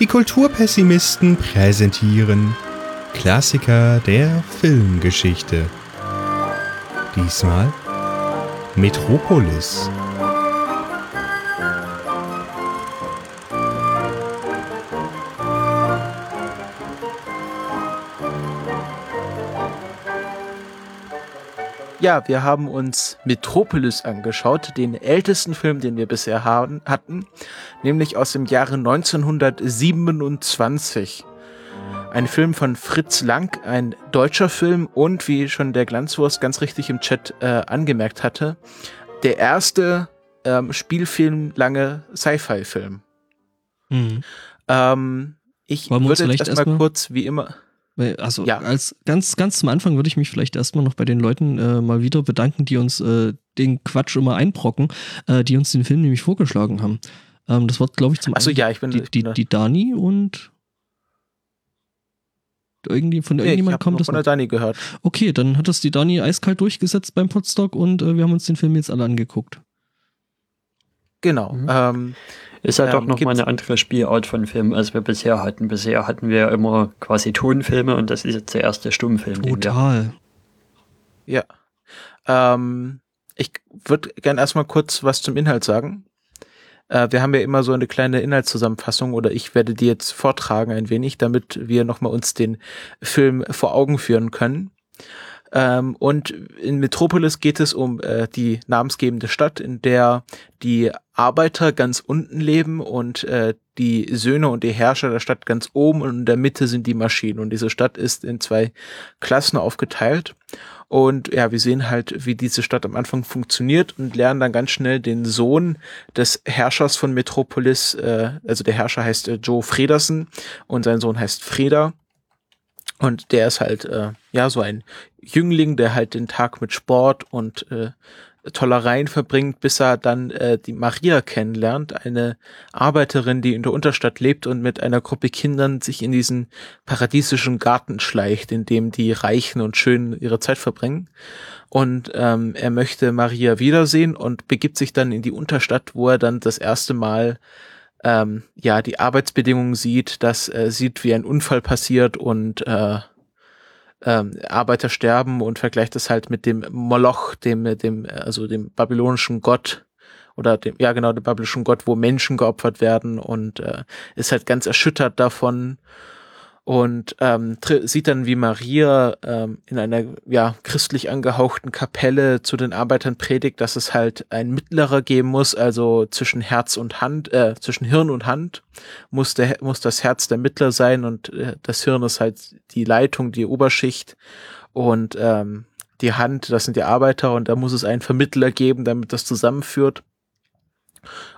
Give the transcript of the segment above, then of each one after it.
Die Kulturpessimisten präsentieren Klassiker der Filmgeschichte. Diesmal Metropolis. Ja, wir haben uns Metropolis angeschaut, den ältesten Film, den wir bisher haben, hatten, nämlich aus dem Jahre 1927. Ein Film von Fritz Lang, ein deutscher Film und wie schon der Glanzwurst ganz richtig im Chat äh, angemerkt hatte, der erste ähm, Spielfilm lange Sci-Fi-Film. Mhm. Ähm, ich würde jetzt erstmal kurz, wie immer. Also ja. als ganz, ganz zum Anfang würde ich mich vielleicht erstmal noch bei den Leuten äh, mal wieder bedanken, die uns äh, den Quatsch immer einbrocken, äh, die uns den Film nämlich vorgeschlagen haben. Ähm, das war, glaube ich, zum Achso, ja, ich bin die, die, die Dani und irgendwie von nee, irgendjemand ich kommt das. von der Dani gehört. Okay, dann hat das die Dani eiskalt durchgesetzt beim Podstock und äh, wir haben uns den Film jetzt alle angeguckt. Genau. Mhm. Ähm, ist halt ähm, doch nochmal eine andere Spielart von Film, als wir bisher hatten. Bisher hatten wir immer quasi Tonfilme und das ist jetzt der erste Stummfilm. Total. Ja. Ähm, ich würde gerne erstmal kurz was zum Inhalt sagen. Äh, wir haben ja immer so eine kleine Inhaltszusammenfassung oder ich werde die jetzt vortragen ein wenig, damit wir nochmal uns den Film vor Augen führen können. Ähm, und in Metropolis geht es um äh, die namensgebende Stadt, in der die Arbeiter ganz unten leben und äh, die Söhne und die Herrscher der Stadt ganz oben und in der Mitte sind die Maschinen. Und diese Stadt ist in zwei Klassen aufgeteilt. Und ja, wir sehen halt, wie diese Stadt am Anfang funktioniert und lernen dann ganz schnell den Sohn des Herrschers von Metropolis, äh, also der Herrscher heißt äh, Joe Fredersen und sein Sohn heißt Freda. Und der ist halt, äh, ja, so ein Jüngling, der halt den Tag mit Sport und äh, Tollereien verbringt, bis er dann äh, die Maria kennenlernt, eine Arbeiterin, die in der Unterstadt lebt und mit einer Gruppe Kindern sich in diesen paradiesischen Garten schleicht, in dem die Reichen und Schönen ihre Zeit verbringen. Und ähm, er möchte Maria wiedersehen und begibt sich dann in die Unterstadt, wo er dann das erste Mal ähm, ja die Arbeitsbedingungen sieht, dass äh, sieht, wie ein Unfall passiert und äh, ähm, Arbeiter sterben und vergleicht es halt mit dem Moloch, dem, dem, also dem babylonischen Gott oder dem, ja genau, dem babylonischen Gott, wo Menschen geopfert werden und äh, ist halt ganz erschüttert davon und ähm, sieht dann, wie Maria ähm, in einer ja christlich angehauchten Kapelle zu den Arbeitern predigt, dass es halt ein Mittlerer geben muss, also zwischen Herz und Hand, äh, zwischen Hirn und Hand muss der muss das Herz der Mittler sein und äh, das Hirn ist halt die Leitung, die Oberschicht und ähm, die Hand, das sind die Arbeiter und da muss es einen Vermittler geben, damit das zusammenführt.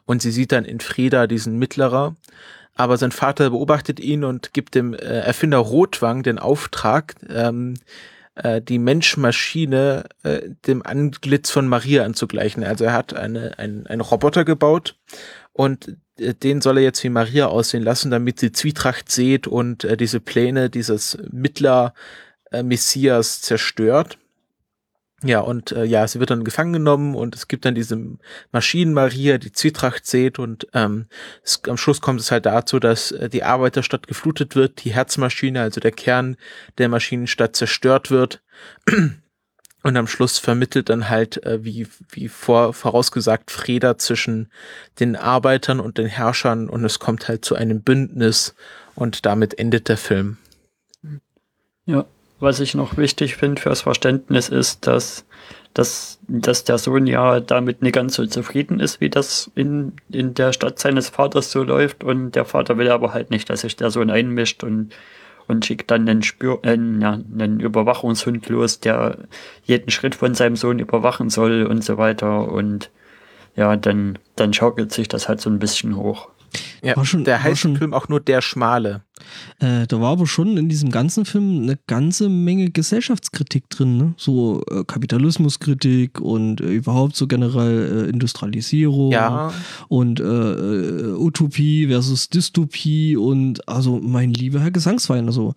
Und sie sieht dann in Frieda diesen Mittlerer aber sein Vater beobachtet ihn und gibt dem äh, Erfinder Rotwang den Auftrag, ähm, äh, die Mensch-Maschine äh, dem Anglitz von Maria anzugleichen. Also er hat eine, ein, einen Roboter gebaut und äh, den soll er jetzt wie Maria aussehen lassen, damit sie Zwietracht sieht und äh, diese Pläne dieses Mittler äh, Messias zerstört. Ja, und äh, ja, sie wird dann gefangen genommen und es gibt dann diese Maschinen-Maria, die Zwietracht sät und ähm, es, am Schluss kommt es halt dazu, dass äh, die Arbeiterstadt geflutet wird, die Herzmaschine, also der Kern der Maschinenstadt zerstört wird und am Schluss vermittelt dann halt, äh, wie, wie vor, vorausgesagt, Freda zwischen den Arbeitern und den Herrschern und es kommt halt zu einem Bündnis und damit endet der Film. Ja, was ich noch wichtig finde fürs Verständnis ist, dass, dass, dass der Sohn ja damit nicht ganz so zufrieden ist, wie das in, in der Stadt seines Vaters so läuft. Und der Vater will aber halt nicht, dass sich der Sohn einmischt und, und schickt dann einen, Spür, äh, ja, einen Überwachungshund los, der jeden Schritt von seinem Sohn überwachen soll und so weiter. Und ja, dann, dann schaukelt sich das halt so ein bisschen hoch. Ja, schon, der heißt schon, Film auch nur Der Schmale. Äh, da war aber schon in diesem ganzen Film eine ganze Menge Gesellschaftskritik drin, ne? So äh, Kapitalismuskritik und äh, überhaupt so generell äh, Industrialisierung ja. und äh, äh, Utopie versus Dystopie und also mein lieber Herr Gesangsverein, also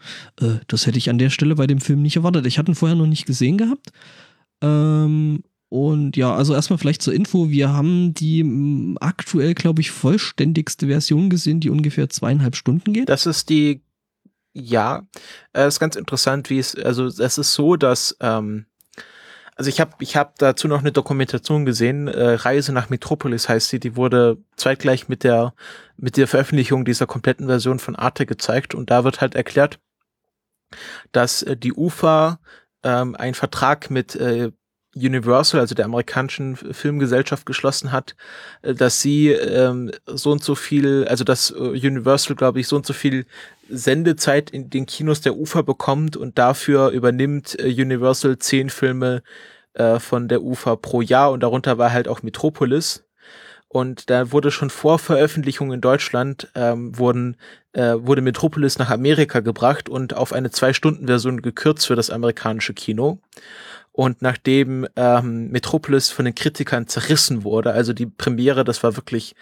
das hätte ich an der Stelle bei dem Film nicht erwartet. Ich hatte ihn vorher noch nicht gesehen gehabt. Ähm, und ja, also erstmal vielleicht zur Info. Wir haben die m, aktuell, glaube ich, vollständigste Version gesehen, die ungefähr zweieinhalb Stunden geht. Das ist die, ja, äh, ist ganz interessant, wie es, also es ist so, dass, ähm, also ich habe ich hab dazu noch eine Dokumentation gesehen, äh, Reise nach Metropolis heißt sie, die wurde zeitgleich mit der, mit der Veröffentlichung dieser kompletten Version von Arte gezeigt und da wird halt erklärt, dass äh, die UFA ähm, einen Vertrag mit äh, Universal, also der amerikanischen Filmgesellschaft, geschlossen hat, äh, dass sie ähm, so und so viel, also dass äh, Universal, glaube ich, so und so viel Sendezeit in den Kinos der UFA bekommt und dafür übernimmt äh, Universal zehn Filme äh, von der UFA pro Jahr und darunter war halt auch Metropolis. Und da wurde schon vor Veröffentlichung in Deutschland ähm, wurden, äh, wurde Metropolis nach Amerika gebracht und auf eine Zwei-Stunden-Version gekürzt für das amerikanische Kino. Und nachdem ähm, Metropolis von den Kritikern zerrissen wurde, also die Premiere, das war wirklich,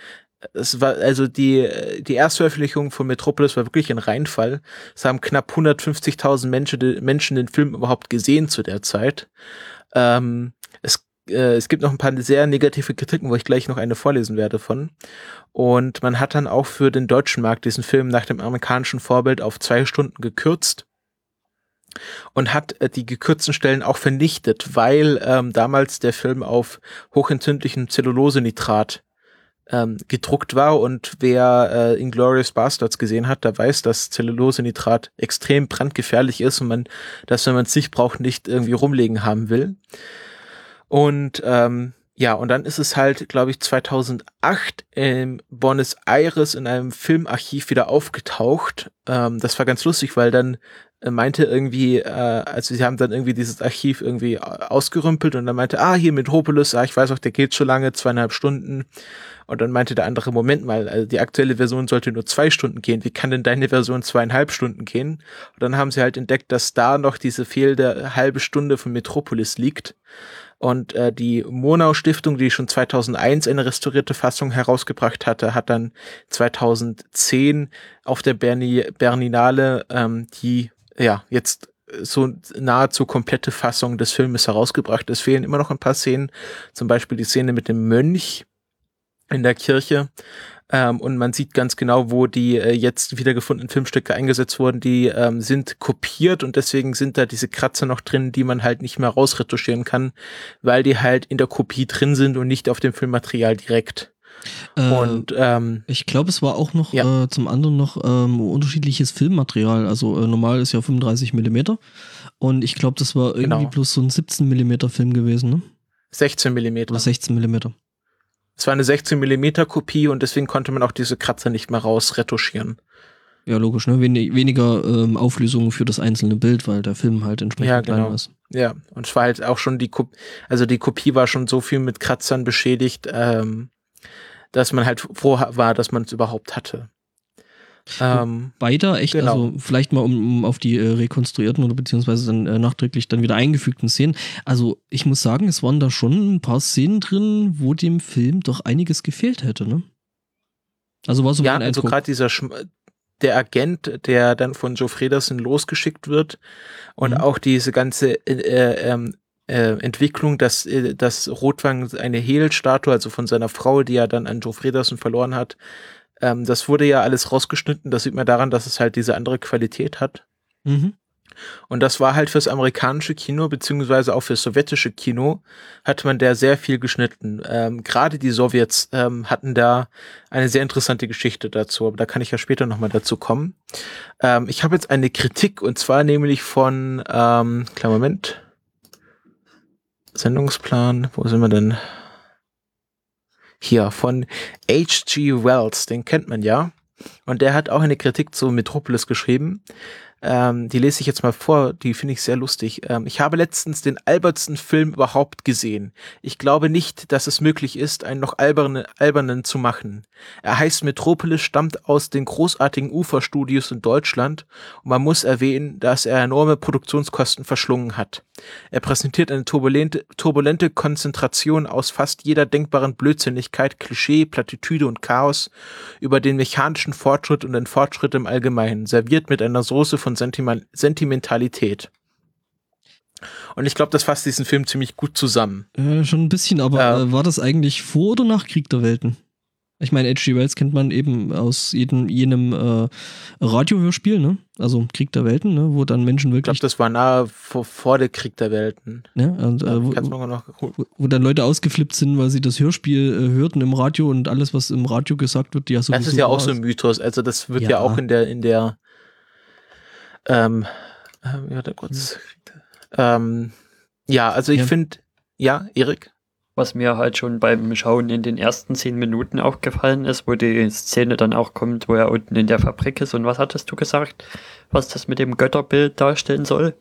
es war, also die, die Erstveröffentlichung von Metropolis war wirklich ein Reinfall. Es haben knapp 150.000 Menschen, Menschen den Film überhaupt gesehen zu der Zeit. Ähm, es äh, es gibt noch ein paar sehr negative Kritiken, wo ich gleich noch eine vorlesen werde von. Und man hat dann auch für den deutschen Markt diesen Film nach dem amerikanischen Vorbild auf zwei Stunden gekürzt und hat äh, die gekürzten Stellen auch vernichtet, weil ähm, damals der Film auf hochentzündlichem Zellulosenitrat ähm, gedruckt war und wer äh, Inglourious Bastards gesehen hat, der weiß, dass Zellulosenitrat extrem brandgefährlich ist und man das, wenn man es nicht braucht, nicht irgendwie rumlegen haben will. Und ähm, ja, und dann ist es halt, glaube ich, 2008 in Buenos Aires in einem Filmarchiv wieder aufgetaucht. Ähm, das war ganz lustig, weil dann meinte irgendwie, äh, also sie haben dann irgendwie dieses Archiv irgendwie ausgerümpelt und dann meinte, ah, hier Metropolis, ah, ich weiß auch, der geht schon lange, zweieinhalb Stunden. Und dann meinte der andere, Moment mal, also die aktuelle Version sollte nur zwei Stunden gehen. Wie kann denn deine Version zweieinhalb Stunden gehen? Und dann haben sie halt entdeckt, dass da noch diese fehlende halbe Stunde von Metropolis liegt. Und äh, die Monau Stiftung, die schon 2001 eine restaurierte Fassung herausgebracht hatte, hat dann 2010 auf der Berni Berninale ähm, die ja jetzt so nahezu komplette Fassung des Filmes herausgebracht. Es fehlen immer noch ein paar Szenen, zum Beispiel die Szene mit dem Mönch in der Kirche. Ähm, und man sieht ganz genau, wo die äh, jetzt wiedergefundenen Filmstücke eingesetzt wurden. Die ähm, sind kopiert und deswegen sind da diese Kratzer noch drin, die man halt nicht mehr rausretuschieren kann, weil die halt in der Kopie drin sind und nicht auf dem Filmmaterial direkt. Äh, und ähm, ich glaube, es war auch noch ja. äh, zum anderen noch ähm, unterschiedliches Filmmaterial. Also äh, normal ist ja 35 Millimeter und ich glaube, das war irgendwie genau. bloß so ein 17 Millimeter Film gewesen, ne? 16 Millimeter. Oder 16 Millimeter. Es war eine 16 Millimeter Kopie und deswegen konnte man auch diese Kratzer nicht mehr rausretuschieren. Ja, logisch, ne? Wen weniger ähm, Auflösung für das einzelne Bild, weil der Film halt entsprechend ja, genau. klein ist. Ja, und es war halt auch schon die Kopie, also die Kopie war schon so viel mit Kratzern beschädigt, ähm, dass man halt froh war, dass man es überhaupt hatte. Ähm, Weiter echt, genau. also vielleicht mal um, um auf die äh, rekonstruierten oder beziehungsweise dann äh, nachträglich dann wieder eingefügten Szenen. Also ich muss sagen, es waren da schon ein paar Szenen drin, wo dem Film doch einiges gefehlt hätte, ne? Also war so ja, mein also gerade dieser Schm der Agent, der dann von Joe Fredersen losgeschickt wird und mhm. auch diese ganze äh, äh ähm, äh, Entwicklung, dass, äh, dass Rotwang eine Hehl-Statue, also von seiner Frau, die er dann an Joe Fredersen verloren hat, ähm, das wurde ja alles rausgeschnitten. Das sieht man daran, dass es halt diese andere Qualität hat. Mhm. Und das war halt fürs amerikanische Kino, beziehungsweise auch fürs sowjetische Kino, hat man da sehr viel geschnitten. Ähm, Gerade die Sowjets ähm, hatten da eine sehr interessante Geschichte dazu, aber da kann ich ja später nochmal dazu kommen. Ähm, ich habe jetzt eine Kritik und zwar nämlich von, ähm, kleinen Moment, Sendungsplan, wo sind wir denn? Hier, von H.G. Wells, den kennt man ja. Und der hat auch eine Kritik zu Metropolis geschrieben. Ähm, die lese ich jetzt mal vor, die finde ich sehr lustig. Ähm, ich habe letztens den albertsten Film überhaupt gesehen. Ich glaube nicht, dass es möglich ist, einen noch albernen, albernen zu machen. Er heißt Metropolis, stammt aus den großartigen Uferstudios in Deutschland und man muss erwähnen, dass er enorme Produktionskosten verschlungen hat. Er präsentiert eine turbulente, turbulente Konzentration aus fast jeder denkbaren Blödsinnigkeit, Klischee, Plattitüde und Chaos über den mechanischen Fortschritt und den Fortschritt im Allgemeinen, serviert mit einer Soße von von Sentimentalität. Und ich glaube, das fasst diesen Film ziemlich gut zusammen. Äh, schon ein bisschen, aber äh, war das eigentlich vor oder nach Krieg der Welten? Ich meine, H.G. Wells kennt man eben aus jedem, jenem äh, Radiohörspiel, ne? Also Krieg der Welten, ne? Wo dann Menschen wirklich. Ich glaube, das war nahe vor, vor der Krieg der Welten. Ja, und, äh, wo, wo, wo, dann Leute ausgeflippt sind, weil sie das Hörspiel äh, hörten im Radio und alles, was im Radio gesagt wird, ja so. Das ist ja auch so ein Mythos. Also das wird ja, ja auch in der, in der ähm, äh, warte kurz. Ähm, ja, also ich ja. finde, ja, Erik? was mir halt schon beim Schauen in den ersten zehn Minuten aufgefallen ist, wo die Szene dann auch kommt, wo er unten in der Fabrik ist. Und was hattest du gesagt, was das mit dem Götterbild darstellen soll?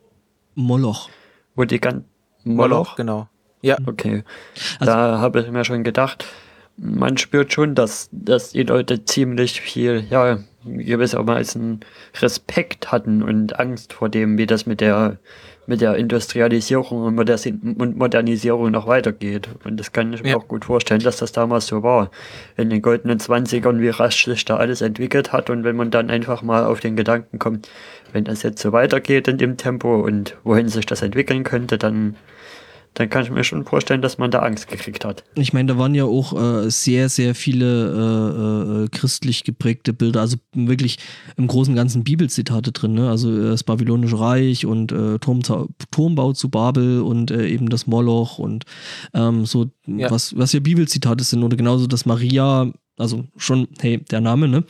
Moloch. Wo die ganz Moloch? Moloch, genau. Ja. Okay. Also, da habe ich mir schon gedacht, man spürt schon, dass, dass die Leute ziemlich viel, ja, gewissermaßen Respekt hatten und Angst vor dem, wie das mit der mit der Industrialisierung und Modernisierung noch weitergeht. Und das kann ich mir ja. auch gut vorstellen, dass das damals so war. In den goldenen Zwanzigern, wie rasch sich da alles entwickelt hat. Und wenn man dann einfach mal auf den Gedanken kommt, wenn das jetzt so weitergeht in dem Tempo und wohin sich das entwickeln könnte, dann dann kann ich mir schon vorstellen, dass man da Angst gekriegt hat. Ich meine, da waren ja auch äh, sehr, sehr viele äh, äh, christlich geprägte Bilder, also wirklich im großen und ganzen Bibelzitate drin, ne? also äh, das Babylonische Reich und äh, Turm, Turmbau zu Babel und äh, eben das Moloch und ähm, so, ja. was, was ja Bibelzitate sind oder genauso, dass Maria also schon, hey, der Name, ne?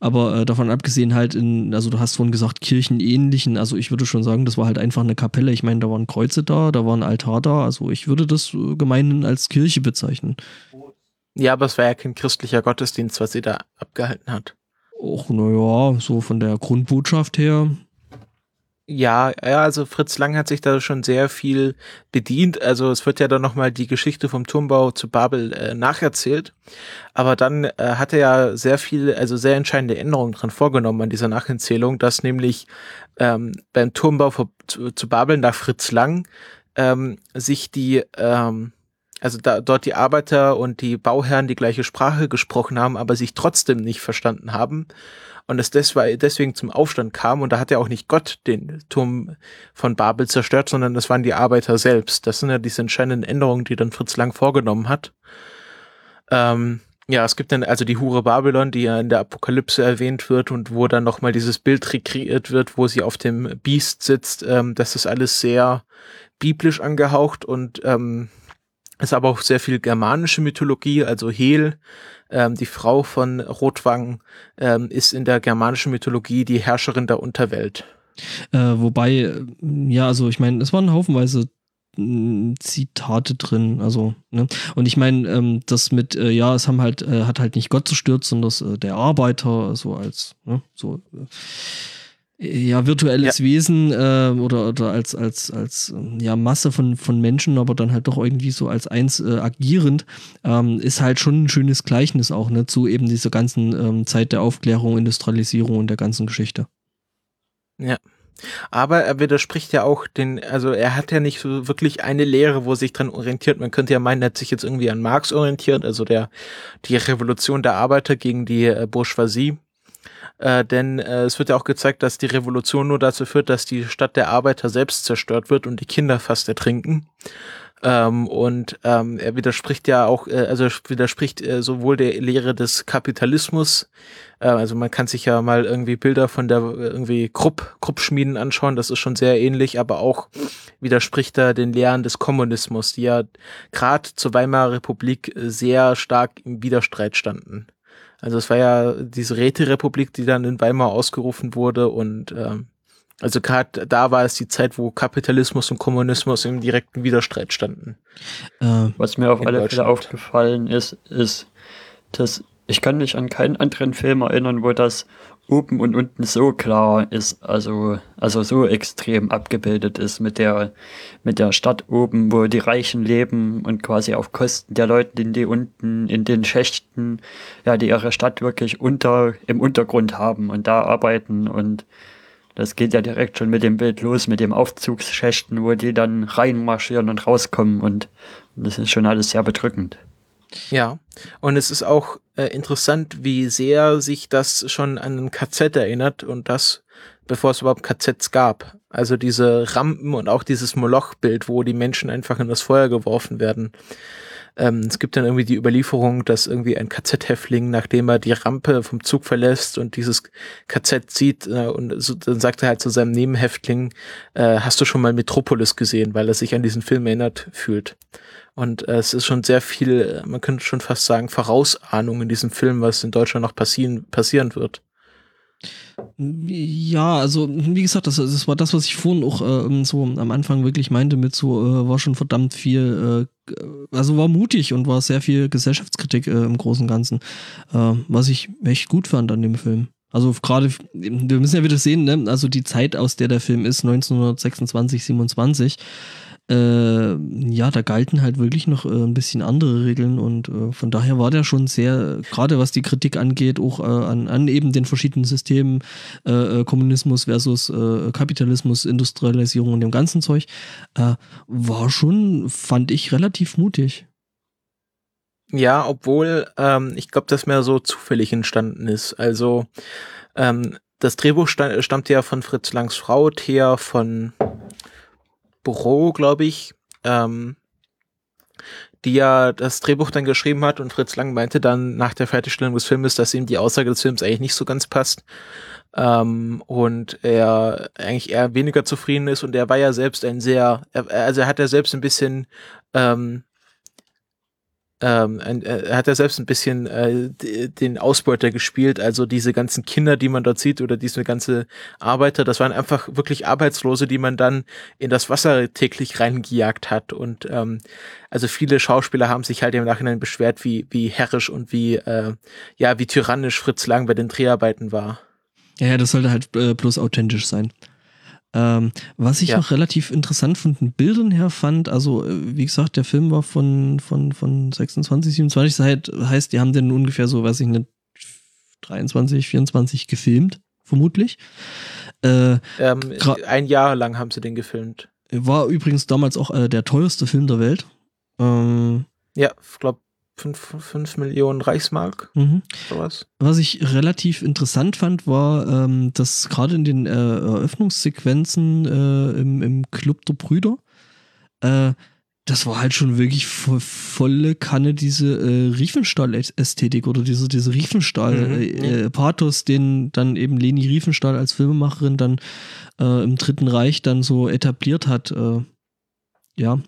Aber äh, davon abgesehen halt in, also du hast vorhin gesagt, kirchenähnlichen, also ich würde schon sagen, das war halt einfach eine Kapelle. Ich meine, da waren Kreuze da, da war ein Altar da, also ich würde das äh, gemeinhin als Kirche bezeichnen. Ja, aber es war ja kein christlicher Gottesdienst, was sie da abgehalten hat. Och, naja, so von der Grundbotschaft her ja, ja, also Fritz Lang hat sich da schon sehr viel bedient. Also es wird ja dann nochmal die Geschichte vom Turmbau zu Babel äh, nacherzählt. Aber dann äh, hat er ja sehr viel, also sehr entscheidende Änderungen dran vorgenommen an dieser Nacherzählung, dass nämlich ähm, beim Turmbau vor, zu, zu, Babel nach Fritz Lang ähm, sich die, ähm, also da, dort die Arbeiter und die Bauherren die gleiche Sprache gesprochen haben, aber sich trotzdem nicht verstanden haben und es deswegen zum Aufstand kam. Und da hat ja auch nicht Gott den Turm von Babel zerstört, sondern das waren die Arbeiter selbst. Das sind ja diese entscheidenden Änderungen, die dann Fritz Lang vorgenommen hat. Ähm, ja, es gibt dann also die Hure Babylon, die ja in der Apokalypse erwähnt wird und wo dann nochmal dieses Bild rekreiert wird, wo sie auf dem Biest sitzt. Ähm, das ist alles sehr biblisch angehaucht und ähm, ist aber auch sehr viel germanische Mythologie, also Hel ähm, die Frau von Rotwang ähm, ist in der germanischen Mythologie die Herrscherin der Unterwelt. Äh, wobei, ja, also ich meine, es waren haufenweise hm, Zitate drin, also, ne? Und ich meine, ähm, das mit, äh, ja, es haben halt, äh, hat halt nicht Gott zerstört, sondern das, äh, der Arbeiter, so als, ne, so, äh, ja, virtuelles ja. Wesen äh, oder, oder als, als, als ja, Masse von, von Menschen, aber dann halt doch irgendwie so als eins äh, agierend, ähm, ist halt schon ein schönes Gleichnis auch, ne, zu eben dieser ganzen ähm, Zeit der Aufklärung, Industrialisierung und der ganzen Geschichte. Ja. Aber er widerspricht ja auch den, also er hat ja nicht so wirklich eine Lehre, wo er sich dran orientiert. Man könnte ja meinen, er hat sich jetzt irgendwie an Marx orientiert, also der, die Revolution der Arbeiter gegen die äh, Bourgeoisie äh, denn äh, es wird ja auch gezeigt, dass die Revolution nur dazu führt, dass die Stadt der Arbeiter selbst zerstört wird und die Kinder fast ertrinken. Ähm, und ähm, er widerspricht ja auch, äh, also widerspricht äh, sowohl der Lehre des Kapitalismus, äh, also man kann sich ja mal irgendwie Bilder von der irgendwie Krupp, Krupp-Schmieden anschauen, das ist schon sehr ähnlich, aber auch widerspricht er den Lehren des Kommunismus, die ja gerade zur Weimarer Republik sehr stark im Widerstreit standen. Also es war ja diese Räterepublik, die dann in Weimar ausgerufen wurde und ähm, also gerade da war es die Zeit, wo Kapitalismus und Kommunismus im direkten Widerstreit standen. Äh, Was mir auf alle Fälle aufgefallen ist, ist, dass ich kann mich an keinen anderen Film erinnern, wo das oben und unten so klar ist, also, also so extrem abgebildet ist mit der, mit der Stadt oben, wo die Reichen leben und quasi auf Kosten der Leute, die unten in den Schächten, ja, die ihre Stadt wirklich unter, im Untergrund haben und da arbeiten und das geht ja direkt schon mit dem Bild los, mit dem Aufzugsschächten, wo die dann reinmarschieren und rauskommen und das ist schon alles sehr bedrückend. Ja, und es ist auch äh, interessant, wie sehr sich das schon an ein KZ erinnert und das bevor es überhaupt KZs gab. Also diese Rampen und auch dieses Moloch-Bild, wo die Menschen einfach in das Feuer geworfen werden. Ähm, es gibt dann irgendwie die Überlieferung, dass irgendwie ein KZ-Häftling, nachdem er die Rampe vom Zug verlässt und dieses KZ sieht, äh, und so, dann sagt er halt zu seinem Nebenhäftling, äh, hast du schon mal Metropolis gesehen, weil er sich an diesen Film erinnert fühlt. Und äh, es ist schon sehr viel, man könnte schon fast sagen, Vorausahnung in diesem Film, was in Deutschland noch passieren, passieren wird. Ja, also wie gesagt, das, das war das, was ich vorhin auch äh, so am Anfang wirklich meinte mit so, äh, war schon verdammt viel, äh, also war mutig und war sehr viel Gesellschaftskritik äh, im Großen und Ganzen, äh, was ich echt gut fand an dem Film. Also gerade, wir müssen ja wieder sehen, ne? also die Zeit, aus der der Film ist, 1926, 27, äh, ja, da galten halt wirklich noch äh, ein bisschen andere Regeln und äh, von daher war der schon sehr, gerade was die Kritik angeht, auch äh, an, an eben den verschiedenen Systemen, äh, äh, Kommunismus versus Kapitalismus, Industrialisierung und dem ganzen Zeug, war schon, fand ich, relativ mutig. Ja, obwohl ähm, ich glaube, das mehr so zufällig entstanden ist. Also ähm, das Drehbuch stammt ja von Fritz Langs Frau, Thea von Büro, glaube ich, ähm, die ja das Drehbuch dann geschrieben hat und Fritz Lang meinte dann nach der Fertigstellung des Filmes, dass ihm die Aussage des Films eigentlich nicht so ganz passt ähm, und er eigentlich eher weniger zufrieden ist und er war ja selbst ein sehr, also er hat ja selbst ein bisschen ähm, ähm, er hat ja selbst ein bisschen äh, den Ausbeuter gespielt, also diese ganzen Kinder, die man dort sieht oder diese ganze Arbeiter, das waren einfach wirklich Arbeitslose, die man dann in das Wasser täglich reingejagt hat und ähm, also viele Schauspieler haben sich halt im Nachhinein beschwert, wie wie herrisch und wie äh, ja wie tyrannisch Fritz Lang bei den Dreharbeiten war. Ja, ja, das sollte halt äh, bloß authentisch sein. Ähm, was ich ja. noch relativ interessant von den Bildern her fand, also äh, wie gesagt, der Film war von, von, von 26, 27, das heißt, die haben den ungefähr so, weiß ich nicht, 23, 24 gefilmt, vermutlich. Äh, ähm, ein Jahr lang haben sie den gefilmt. War übrigens damals auch äh, der teuerste Film der Welt. Ähm, ja, ich glaube 5, Millionen Reichsmark. Mhm. Sowas. Was ich relativ interessant fand, war, ähm, dass gerade in den äh, Eröffnungssequenzen äh, im, im Club der Brüder, äh, das war halt schon wirklich vo volle Kanne diese äh, Riefenstahl-Ästhetik oder diese, diese Riefenstahl-Pathos, mhm. Äh, den dann eben Leni Riefenstahl als Filmemacherin dann äh, im Dritten Reich dann so etabliert hat. Äh, ja,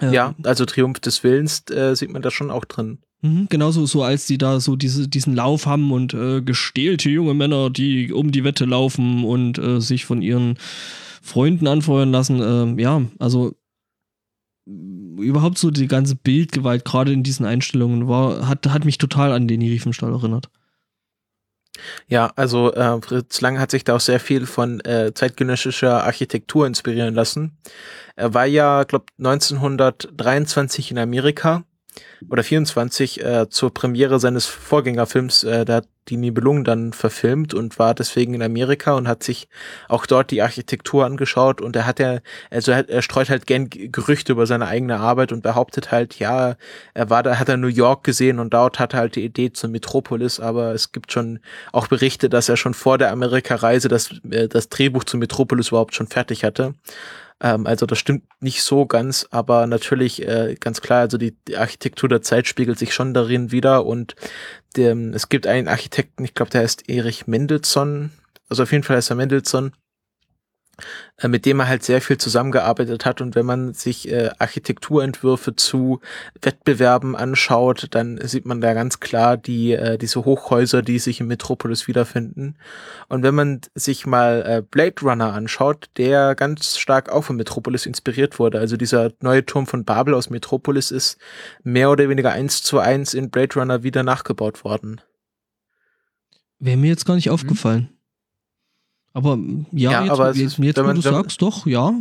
ja, ja also Triumph des Willens äh, sieht man da schon auch drin. Mhm, genauso so, als die da so diese, diesen Lauf haben und äh, gestählte junge Männer, die um die Wette laufen und äh, sich von ihren Freunden anfeuern lassen. Äh, ja, also überhaupt so die ganze Bildgewalt, gerade in diesen Einstellungen, war, hat, hat mich total an den Riefenstahl erinnert. Ja, also äh, Fritz Lang hat sich da auch sehr viel von äh, zeitgenössischer Architektur inspirieren lassen. Er war ja, glaube 1923 in Amerika oder 24 äh, zur Premiere seines Vorgängerfilms, äh, da hat die Nibelungen dann verfilmt und war deswegen in Amerika und hat sich auch dort die Architektur angeschaut und er hat ja, also er, streut halt gern Gerüchte über seine eigene Arbeit und behauptet halt, ja, er war da, hat er New York gesehen und dort hat er halt die Idee zur Metropolis, aber es gibt schon auch Berichte, dass er schon vor der Amerika-Reise das, äh, das Drehbuch zur Metropolis überhaupt schon fertig hatte. Ähm, also das stimmt nicht so ganz, aber natürlich äh, ganz klar, also die, die, Architektur der Zeit spiegelt sich schon darin wieder und dem, es gibt einen Architekten, ich glaube, der heißt Erich Mendelssohn, also auf jeden Fall heißt er Mendelssohn, mit dem er halt sehr viel zusammengearbeitet hat. Und wenn man sich äh, Architekturentwürfe zu Wettbewerben anschaut, dann sieht man da ganz klar die äh, diese Hochhäuser, die sich in Metropolis wiederfinden. Und wenn man sich mal äh, Blade Runner anschaut, der ganz stark auch von Metropolis inspiriert wurde. Also dieser neue Turm von Babel aus Metropolis ist mehr oder weniger eins zu eins in Blade Runner wieder nachgebaut worden. Wäre mir jetzt gar nicht mhm. aufgefallen. Aber ja, ja jetzt, aber jetzt, jetzt wenn man, du sagst, doch, ja.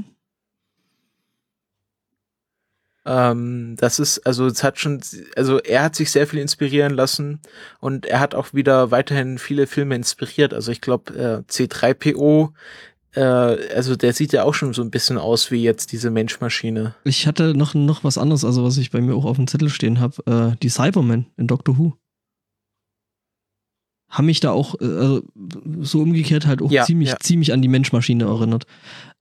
Ähm, das ist, also es hat schon, also er hat sich sehr viel inspirieren lassen und er hat auch wieder weiterhin viele Filme inspiriert. Also ich glaube, äh, C3PO, äh, also der sieht ja auch schon so ein bisschen aus wie jetzt diese Menschmaschine. Ich hatte noch, noch was anderes, also was ich bei mir auch auf dem Zettel stehen habe, äh, die Cybermen in Doctor Who. Haben mich da auch äh, also so umgekehrt halt auch ja, ziemlich, ja. ziemlich an die Menschmaschine erinnert.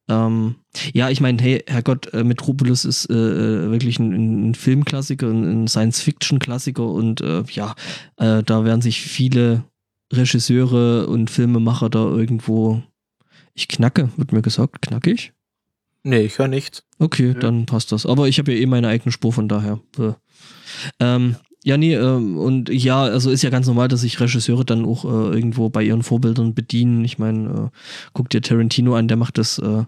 Ähm, ja, ich meine, hey, Herrgott, äh, Metropolis ist äh, äh, wirklich ein, ein Filmklassiker, ein, Science-Fiction-Klassiker und äh, ja, da werden sich viele Regisseure und Filmemacher da irgendwo. Ich knacke, wird mir gesagt, knackig? Nee, ich höre nichts. Okay, ja. dann passt das. Aber ich habe ja eh meine eigene Spur, von daher. Äh. Ähm, ja, nee, ähm, und ja, also ist ja ganz normal, dass sich Regisseure dann auch äh, irgendwo bei ihren Vorbildern bedienen. Ich meine, äh, guck dir Tarantino an, der macht das äh,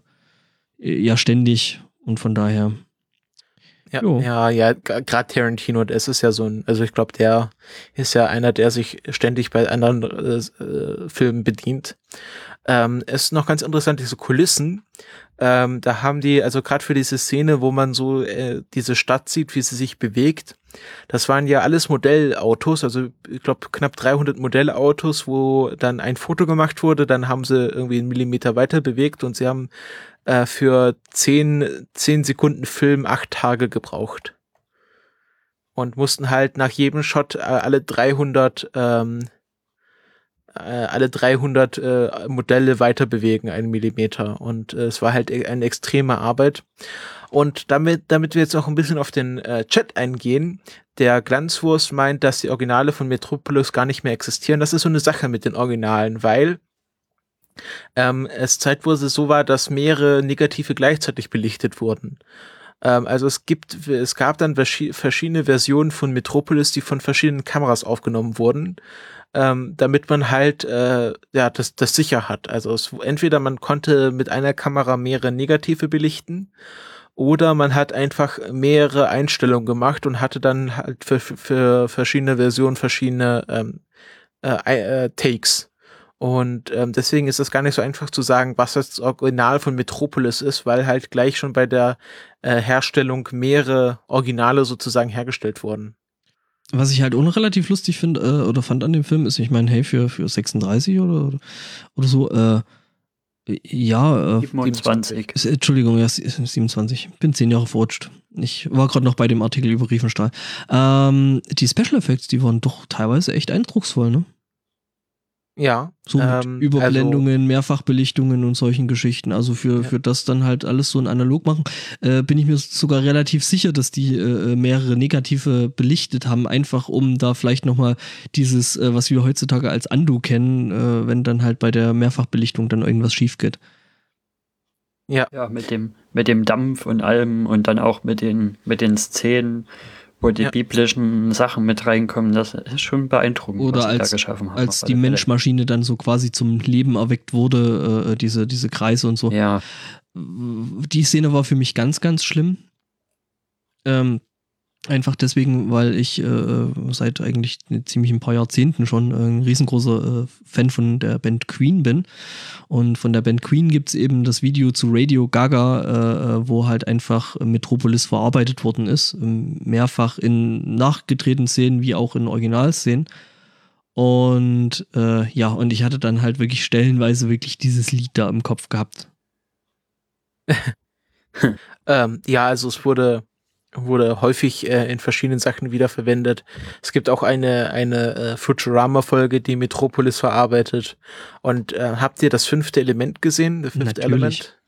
ja ständig und von daher. Ja, ja, ja, gerade Tarantino, das ist ja so ein, also ich glaube, der ist ja einer, der sich ständig bei anderen äh, äh Filmen bedient. Ähm, es ist noch ganz interessant, diese Kulissen. Ähm, da haben die, also gerade für diese Szene, wo man so äh, diese Stadt sieht, wie sie sich bewegt, das waren ja alles Modellautos, also ich glaube knapp 300 Modellautos, wo dann ein Foto gemacht wurde, dann haben sie irgendwie einen Millimeter weiter bewegt und sie haben äh, für 10, 10 Sekunden Film acht Tage gebraucht. Und mussten halt nach jedem Shot äh, alle 300 ähm, äh, alle 300 äh, Modelle weiter bewegen, einen Millimeter. Und äh, es war halt e-, eine extreme Arbeit. Und damit, damit wir jetzt auch ein bisschen auf den äh, Chat eingehen, der Glanzwurst meint, dass die Originale von Metropolis gar nicht mehr existieren. Das ist so eine Sache mit den Originalen, weil ähm, es zeitweise so war, dass mehrere Negative gleichzeitig belichtet wurden. Ähm, also es gibt, es gab dann verschiedene Versionen von Metropolis, die von verschiedenen Kameras aufgenommen wurden ähm, damit man halt äh, ja das, das sicher hat. Also es, entweder man konnte mit einer Kamera mehrere Negative belichten oder man hat einfach mehrere Einstellungen gemacht und hatte dann halt für, für verschiedene Versionen verschiedene ähm, äh, äh, Takes. Und ähm, deswegen ist es gar nicht so einfach zu sagen, was das Original von Metropolis ist, weil halt gleich schon bei der äh, Herstellung mehrere Originale sozusagen hergestellt wurden. Was ich halt auch noch relativ lustig finde äh, oder fand an dem Film ist, ich meine, hey, für, für 36 oder, oder so, äh, ja, äh, 27. Ist, Entschuldigung, ja, 27. Bin zehn Jahre verrutscht. Ich war gerade noch bei dem Artikel über Riefenstahl. Ähm, die Special Effects, die waren doch teilweise echt eindrucksvoll, ne? Ja. So mit ähm, Überblendungen, also, Mehrfachbelichtungen und solchen Geschichten. Also für, ja. für das dann halt alles so ein Analog machen, äh, bin ich mir sogar relativ sicher, dass die äh, mehrere Negative belichtet haben, einfach um da vielleicht nochmal dieses, äh, was wir heutzutage als Ando kennen, äh, wenn dann halt bei der Mehrfachbelichtung dann irgendwas schief geht. Ja. Ja, mit dem, mit dem Dampf und allem und dann auch mit den, mit den Szenen wo die ja. biblischen Sachen mit reinkommen, das ist schon beeindruckend, Oder was als, da geschaffen haben. Als die Menschmaschine dann so quasi zum Leben erweckt wurde, äh, diese, diese Kreise und so. Ja. Die Szene war für mich ganz, ganz schlimm. Ähm, Einfach deswegen, weil ich äh, seit eigentlich ziemlich ein paar Jahrzehnten schon ein riesengroßer äh, Fan von der Band Queen bin. Und von der Band Queen gibt's eben das Video zu Radio Gaga, äh, äh wo halt einfach Metropolis verarbeitet worden ist. Ähm, mehrfach in nachgedrehten Szenen wie auch in Originalszenen. Und äh, ja, und ich hatte dann halt wirklich stellenweise wirklich dieses Lied da im Kopf gehabt. ähm, ja, also es wurde wurde häufig äh, in verschiedenen Sachen wiederverwendet. Es gibt auch eine, eine äh, Futurama-Folge, die Metropolis verarbeitet. Und äh, habt ihr das fünfte Element gesehen? Fifth Natürlich. Element?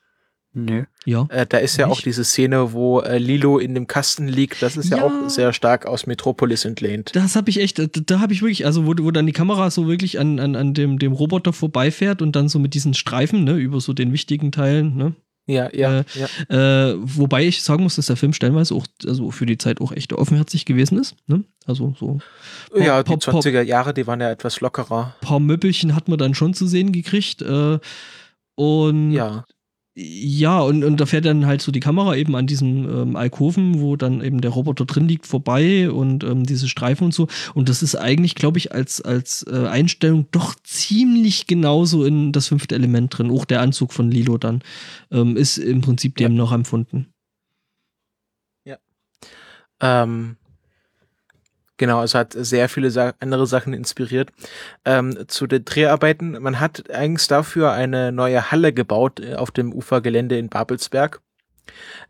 Nö. Ja. Äh, da ist ja nicht. auch diese Szene, wo äh, Lilo in dem Kasten liegt. Das ist ja, ja auch sehr stark aus Metropolis entlehnt. Das habe ich echt, da, da habe ich wirklich, also wo, wo dann die Kamera so wirklich an, an, an dem, dem Roboter vorbeifährt und dann so mit diesen Streifen, ne, über so den wichtigen Teilen, ne? Ja, ja, äh, ja. Äh, wobei ich sagen muss, dass der Film stellenweise auch also für die Zeit auch echt offenherzig gewesen ist. Ne? Also so. Paar, ja, die paar, 20er Jahre, die waren ja etwas lockerer. Ein paar Möppelchen hat man dann schon zu sehen gekriegt. Äh, und ja. Ja, und, und da fährt dann halt so die Kamera eben an diesem ähm, Alkoven, wo dann eben der Roboter drin liegt, vorbei und ähm, diese Streifen und so. Und das ist eigentlich, glaube ich, als, als äh, Einstellung doch ziemlich genauso in das fünfte Element drin. Auch der Anzug von Lilo dann ähm, ist im Prinzip dem ja. noch empfunden. Ja. Ähm, Genau, es hat sehr viele Sa andere Sachen inspiriert. Ähm, zu den Dreharbeiten, man hat eigens dafür eine neue Halle gebaut äh, auf dem Ufergelände in Babelsberg.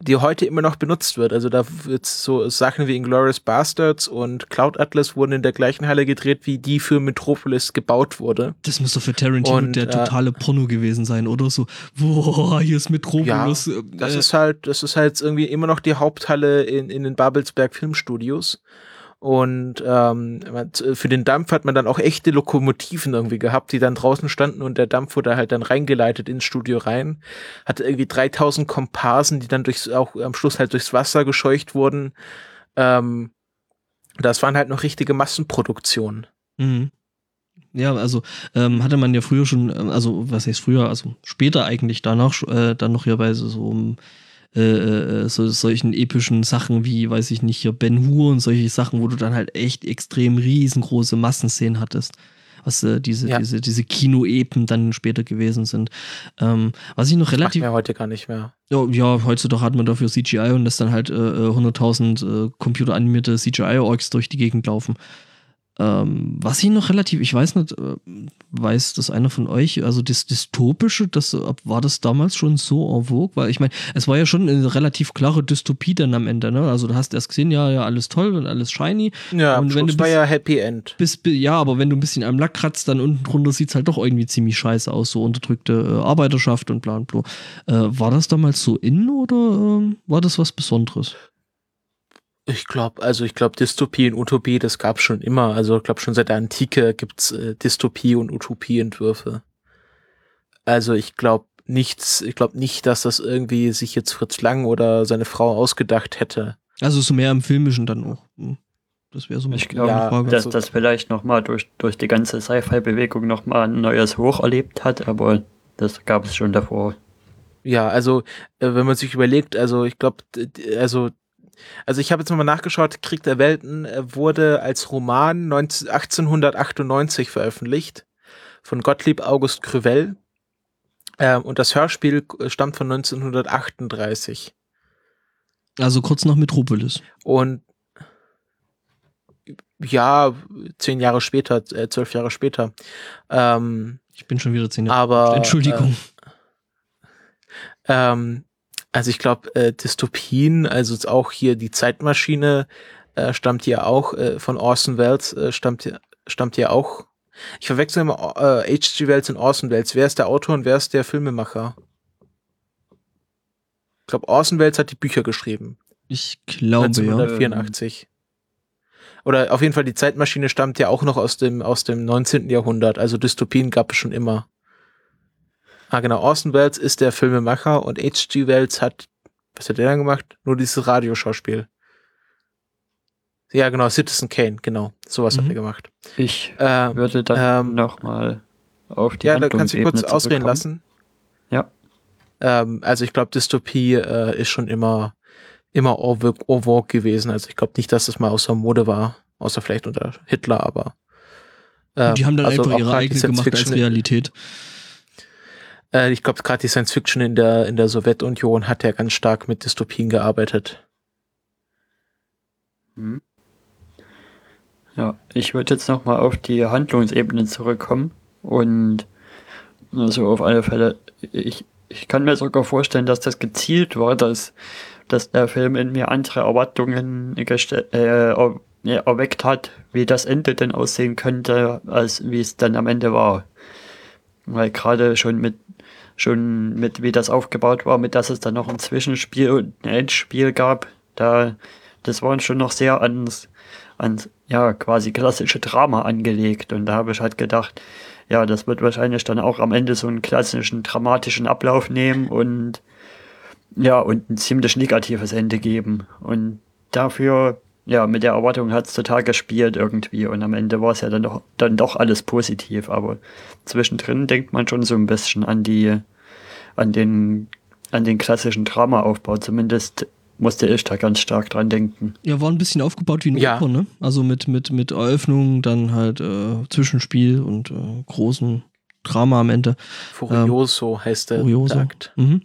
die heute immer noch benutzt wird. Also da wird so Sachen wie Inglourious Bastards und Cloud Atlas wurden in der gleichen Halle gedreht, wie die für Metropolis gebaut wurde. Das muss doch für Tarantino und, der äh, totale Porno gewesen sein, oder so. Boah, hier ist Metropolis. Ja, das äh, ist halt, das ist halt irgendwie immer noch die Haupthalle in, in den Babelsberg Filmstudios. Und ähm, für den Dampf hat man dann auch echte Lokomotiven irgendwie gehabt, die dann draußen standen und der Dampf wurde halt dann reingeleitet ins Studio rein. Hatte irgendwie 3000 Komparsen, die dann durchs, auch am Schluss halt durchs Wasser gescheucht wurden. Ähm, das waren halt noch richtige Massenproduktionen. Mhm. Ja, also ähm, hatte man ja früher schon, ähm, also was heißt früher, also später eigentlich danach, äh, dann noch hier bei so, so um äh, äh, so, solchen epischen Sachen wie, weiß ich nicht, hier Ben Hur und solche Sachen, wo du dann halt echt extrem riesengroße Massenszenen hattest. Was äh, diese, ja. diese, diese Kino-Epen dann später gewesen sind. Ähm, was ich noch relativ. Macht heute gar nicht mehr. Ja, ja, heutzutage hat man dafür CGI und lässt dann halt äh, 100.000 äh, äh computeranimierte CGI-Orks durch die Gegend laufen. Ähm, was ich noch relativ, ich weiß nicht, äh, weiß das einer von euch, also das Dystopische, das war das damals schon so en vogue? Weil ich meine, es war ja schon eine relativ klare Dystopie dann am Ende, ne? Also du hast erst gesehen, ja, ja, alles toll und alles shiny. Ja, und wenn du war ja Happy End. Bis, ja, aber wenn du ein bisschen am Lack kratzt, dann unten drunter sieht es halt doch irgendwie ziemlich scheiße aus, so unterdrückte äh, Arbeiterschaft und bla und bla. Äh, war das damals so in oder äh, war das was Besonderes? Ich glaube, also ich glaube, Dystopie und Utopie, das gab schon immer. Also ich glaube, schon seit der Antike gibt's äh, Dystopie und Utopieentwürfe. Also ich glaube nichts, ich glaube nicht, dass das irgendwie sich jetzt Fritz Lang oder seine Frau ausgedacht hätte. Also so mehr im Filmischen dann auch. Hm. Das wäre so ich glaube, ja, Frage. dass das vielleicht nochmal durch, durch die ganze Sci-Fi-Bewegung nochmal ein neues Hoch erlebt hat, aber das gab es schon davor. Ja, also äh, wenn man sich überlegt, also ich glaube, also also ich habe jetzt nochmal nachgeschaut, Krieg der Welten äh, wurde als Roman 19, 1898 veröffentlicht von Gottlieb August Crevel äh, und das Hörspiel stammt von 1938. Also kurz nach Metropolis. Und ja, zehn Jahre später, äh, zwölf Jahre später. Ähm, ich bin schon wieder zehn Jahre. Aber Entschuldigung. Äh, ähm, also ich glaube, äh, Dystopien, also auch hier die Zeitmaschine äh, stammt ja auch äh, von Orson Welles, äh, stammt, stammt ja auch. Ich verwechsel immer äh, H.G. Wells und Orson Welles. Wer ist der Autor und wer ist der Filmemacher? Ich glaube, Orson Welles hat die Bücher geschrieben. Ich glaube 1984. Ja. Oder auf jeden Fall die Zeitmaschine stammt ja auch noch aus dem aus dem 19. Jahrhundert. Also Dystopien gab es schon immer. Ah, genau. Orson Welles ist der Filmemacher und H.G. Wells hat, was hat der dann gemacht? Nur dieses Radioschauspiel. Ja, genau. Citizen Kane, genau. Sowas mhm. hat er gemacht. Ich äh, würde dann ähm, nochmal auf die Ja, da kannst du kurz ausreden lassen. Ja. Ähm, also ich glaube, Dystopie äh, ist schon immer, immer vogue gewesen. Also ich glaube nicht, dass das mal außer Mode war. Außer vielleicht unter Hitler, aber. Ähm, die haben dann also einfach ihre eigene gemacht als Realität. Äh, ich glaube, gerade die Science Fiction in der, in der Sowjetunion hat ja ganz stark mit Dystopien gearbeitet. Hm. Ja, ich würde jetzt nochmal auf die Handlungsebene zurückkommen und also auf alle Fälle, ich, ich kann mir sogar vorstellen, dass das gezielt war, dass, dass der Film in mir andere Erwartungen äh, erweckt hat, wie das Ende denn aussehen könnte, als wie es dann am Ende war. Weil gerade schon mit schon mit, wie das aufgebaut war, mit dass es dann noch ein Zwischenspiel und ein Endspiel gab, da, das waren schon noch sehr ans, ans, ja, quasi klassische Drama angelegt. Und da habe ich halt gedacht, ja, das wird wahrscheinlich dann auch am Ende so einen klassischen dramatischen Ablauf nehmen und, ja, und ein ziemlich negatives Ende geben. Und dafür ja, mit der Erwartung hat es total gespielt irgendwie und am Ende war es ja dann doch, dann doch alles positiv, aber zwischendrin denkt man schon so ein bisschen an die, an den, an den klassischen Dramaaufbau, zumindest musste ich da ganz stark dran denken. Ja, war ein bisschen aufgebaut wie ein ja. Oper, ne? Also mit, mit, mit Eröffnung, dann halt äh, Zwischenspiel und äh, großen Drama am Ende. Furioso ähm, heißt der Furioso. Mhm.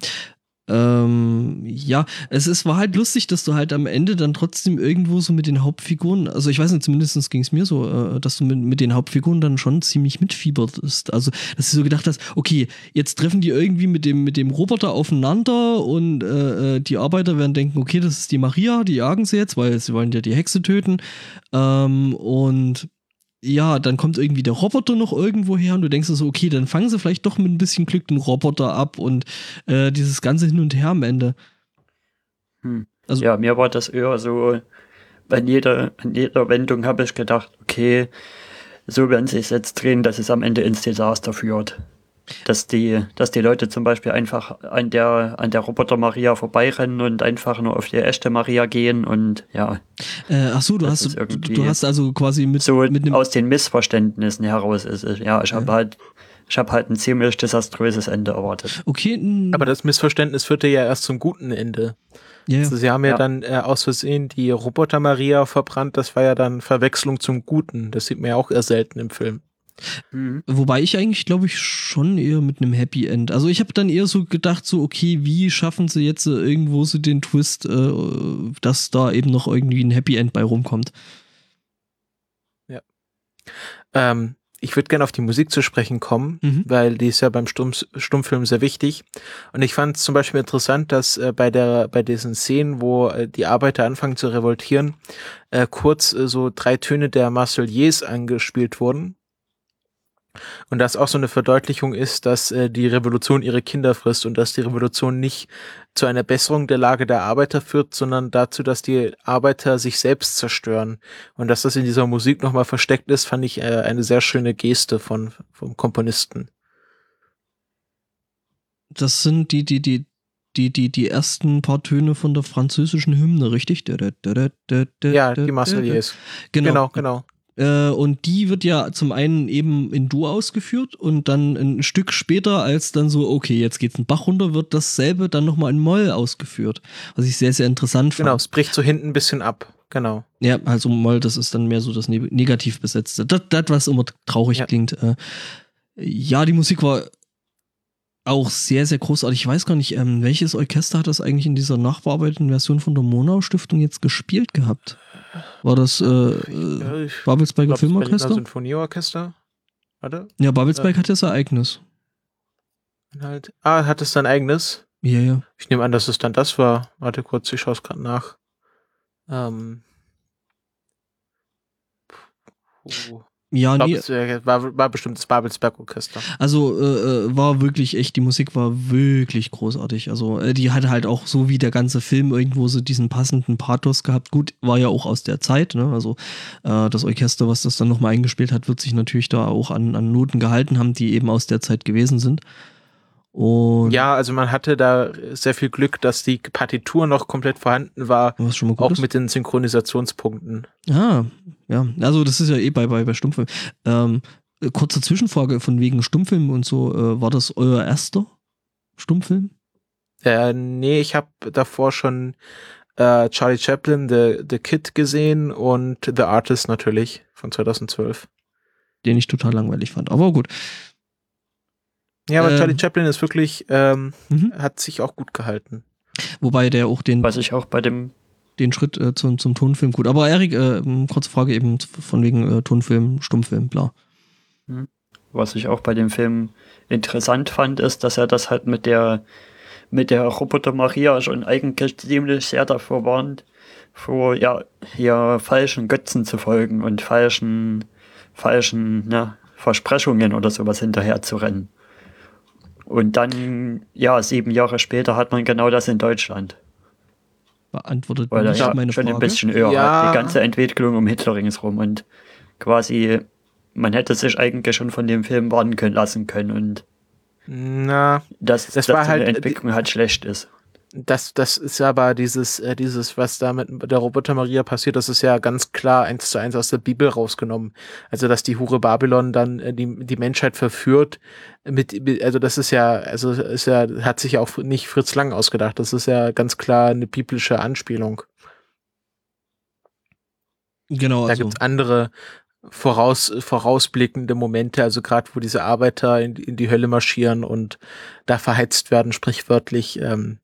Ähm, ja, es, es war halt lustig, dass du halt am Ende dann trotzdem irgendwo so mit den Hauptfiguren, also ich weiß nicht, zumindest ging es mir so, äh, dass du mit, mit den Hauptfiguren dann schon ziemlich mitfiebertest. Also, dass du so gedacht hast, okay, jetzt treffen die irgendwie mit dem, mit dem Roboter aufeinander und äh, äh, die Arbeiter werden denken, okay, das ist die Maria, die jagen sie jetzt, weil sie wollen ja die Hexe töten. Ähm, und ja, dann kommt irgendwie der Roboter noch irgendwo her und du denkst so, okay, dann fangen sie vielleicht doch mit ein bisschen Glück den Roboter ab und äh, dieses ganze Hin und Her am Ende. Hm. Also, ja, mir war das eher so, an jeder, an jeder Wendung habe ich gedacht, okay, so werden sie es jetzt drehen, dass es am Ende ins Desaster führt dass die, dass die Leute zum Beispiel einfach an der, an der Roboter Maria vorbeirennen und einfach nur auf die echte Maria gehen und ja. Äh, ach so, du hast, du hast also quasi mit, so mit aus den Missverständnissen heraus ist, ja, ich habe ja. halt, ich habe halt ein ziemlich desaströses Ende erwartet. Okay. Aber das Missverständnis führte ja erst zum guten Ende. Ja, Also sie haben ja, ja. dann äh, aus Versehen die Roboter Maria verbrannt, das war ja dann Verwechslung zum Guten. Das sieht man ja auch eher selten im Film. Mhm. Wobei ich eigentlich, glaube ich, schon eher mit einem Happy End. Also ich habe dann eher so gedacht, so, okay, wie schaffen sie jetzt äh, irgendwo so den Twist, äh, dass da eben noch irgendwie ein Happy End bei rumkommt. Ja. Ähm, ich würde gerne auf die Musik zu sprechen kommen, mhm. weil die ist ja beim Stumm, Stummfilm sehr wichtig. Und ich fand es zum Beispiel interessant, dass äh, bei der bei diesen Szenen, wo äh, die Arbeiter anfangen zu revoltieren, äh, kurz äh, so drei Töne der Marseillaise angespielt wurden. Und das auch so eine Verdeutlichung ist, dass äh, die Revolution ihre Kinder frisst und dass die Revolution nicht zu einer Besserung der Lage der Arbeiter führt, sondern dazu, dass die Arbeiter sich selbst zerstören. Und dass das in dieser Musik nochmal versteckt ist, fand ich äh, eine sehr schöne Geste von, vom Komponisten. Das sind die, die, die, die, die, die ersten paar Töne von der französischen Hymne, richtig? Ja, die Marseillaise. Genau, genau. genau. Äh, und die wird ja zum einen eben in Dur ausgeführt und dann ein Stück später, als dann so, okay, jetzt geht's einen Bach runter, wird dasselbe dann nochmal in Moll ausgeführt. Was ich sehr, sehr interessant fand. Genau, es bricht so hinten ein bisschen ab. Genau. Ja, also Moll, das ist dann mehr so das negativ besetzte. Das, das was immer traurig ja. klingt. Äh, ja, die Musik war auch sehr, sehr großartig. Ich weiß gar nicht, ähm, welches Orchester hat das eigentlich in dieser nachbearbeiteten Version von der Monau Stiftung jetzt gespielt gehabt? War das äh, ja, Babelsberger Filmorchester? Sinfonieorchester? Warte. Ja, Babelsberg ja. hat das Ereignis. Halt. Ah, hat es sein eigenes? Ja, ja. Ich nehme an, dass es dann das war. Warte kurz, ich schaue es gerade nach. Ähm. Puh. Ja, glaub, nee. Es war, war bestimmt das Babelsberg Orchester. Also äh, äh, war wirklich echt, die Musik war wirklich großartig. Also äh, die hatte halt auch so wie der ganze Film irgendwo so diesen passenden Pathos gehabt. Gut, war ja auch aus der Zeit. Ne? Also äh, das Orchester, was das dann nochmal eingespielt hat, wird sich natürlich da auch an, an Noten gehalten haben, die eben aus der Zeit gewesen sind. Und ja, also man hatte da sehr viel Glück, dass die Partitur noch komplett vorhanden war, was schon mal gut auch ist. mit den Synchronisationspunkten. Ah, ja, also das ist ja eh bei, bei, bei Stummfilm. Ähm, kurze Zwischenfrage von wegen Stummfilm und so, äh, war das euer erster Stummfilm? Äh, nee, ich habe davor schon äh, Charlie Chaplin, The, The Kid gesehen und The Artist natürlich von 2012. Den ich total langweilig fand, aber gut. Ja, aber ähm, Charlie Chaplin ist wirklich, ähm, mhm. hat sich auch gut gehalten. Wobei der auch den. Was ich auch bei dem. Den Schritt äh, zum, zum Tonfilm gut. Aber Erik, äh, kurze Frage eben von wegen äh, Tonfilm, Stummfilm, bla. Mhm. Was ich auch bei dem Film interessant fand, ist, dass er das halt mit der mit der Roboter Maria schon eigentlich ziemlich sehr davor warnt, vor ja hier falschen Götzen zu folgen und falschen falschen ne, Versprechungen oder sowas hinterher zu rennen. Und dann, ja, sieben Jahre später hat man genau das in Deutschland. Beantwortet Weil nicht ja, meine schon Frage. ein bisschen eher ja. die ganze Entwicklung um Hitler ringsrum und quasi, man hätte sich eigentlich schon von dem Film warnen können lassen können und na, dass, das dass war halt, Entwicklung halt schlecht ist das, das ist aber dieses, äh, dieses, was da mit der Roboter Maria passiert, das ist ja ganz klar eins zu eins aus der Bibel rausgenommen. Also, dass die Hure Babylon dann äh, die, die Menschheit verführt, mit, mit, also das ist ja, also ist ja, hat sich ja auch nicht Fritz Lang ausgedacht. Das ist ja ganz klar eine biblische Anspielung. Genau. Da also. gibt's andere, voraus, vorausblickende Momente, also gerade wo diese Arbeiter in, in, die Hölle marschieren und da verheizt werden, sprichwörtlich, ähm,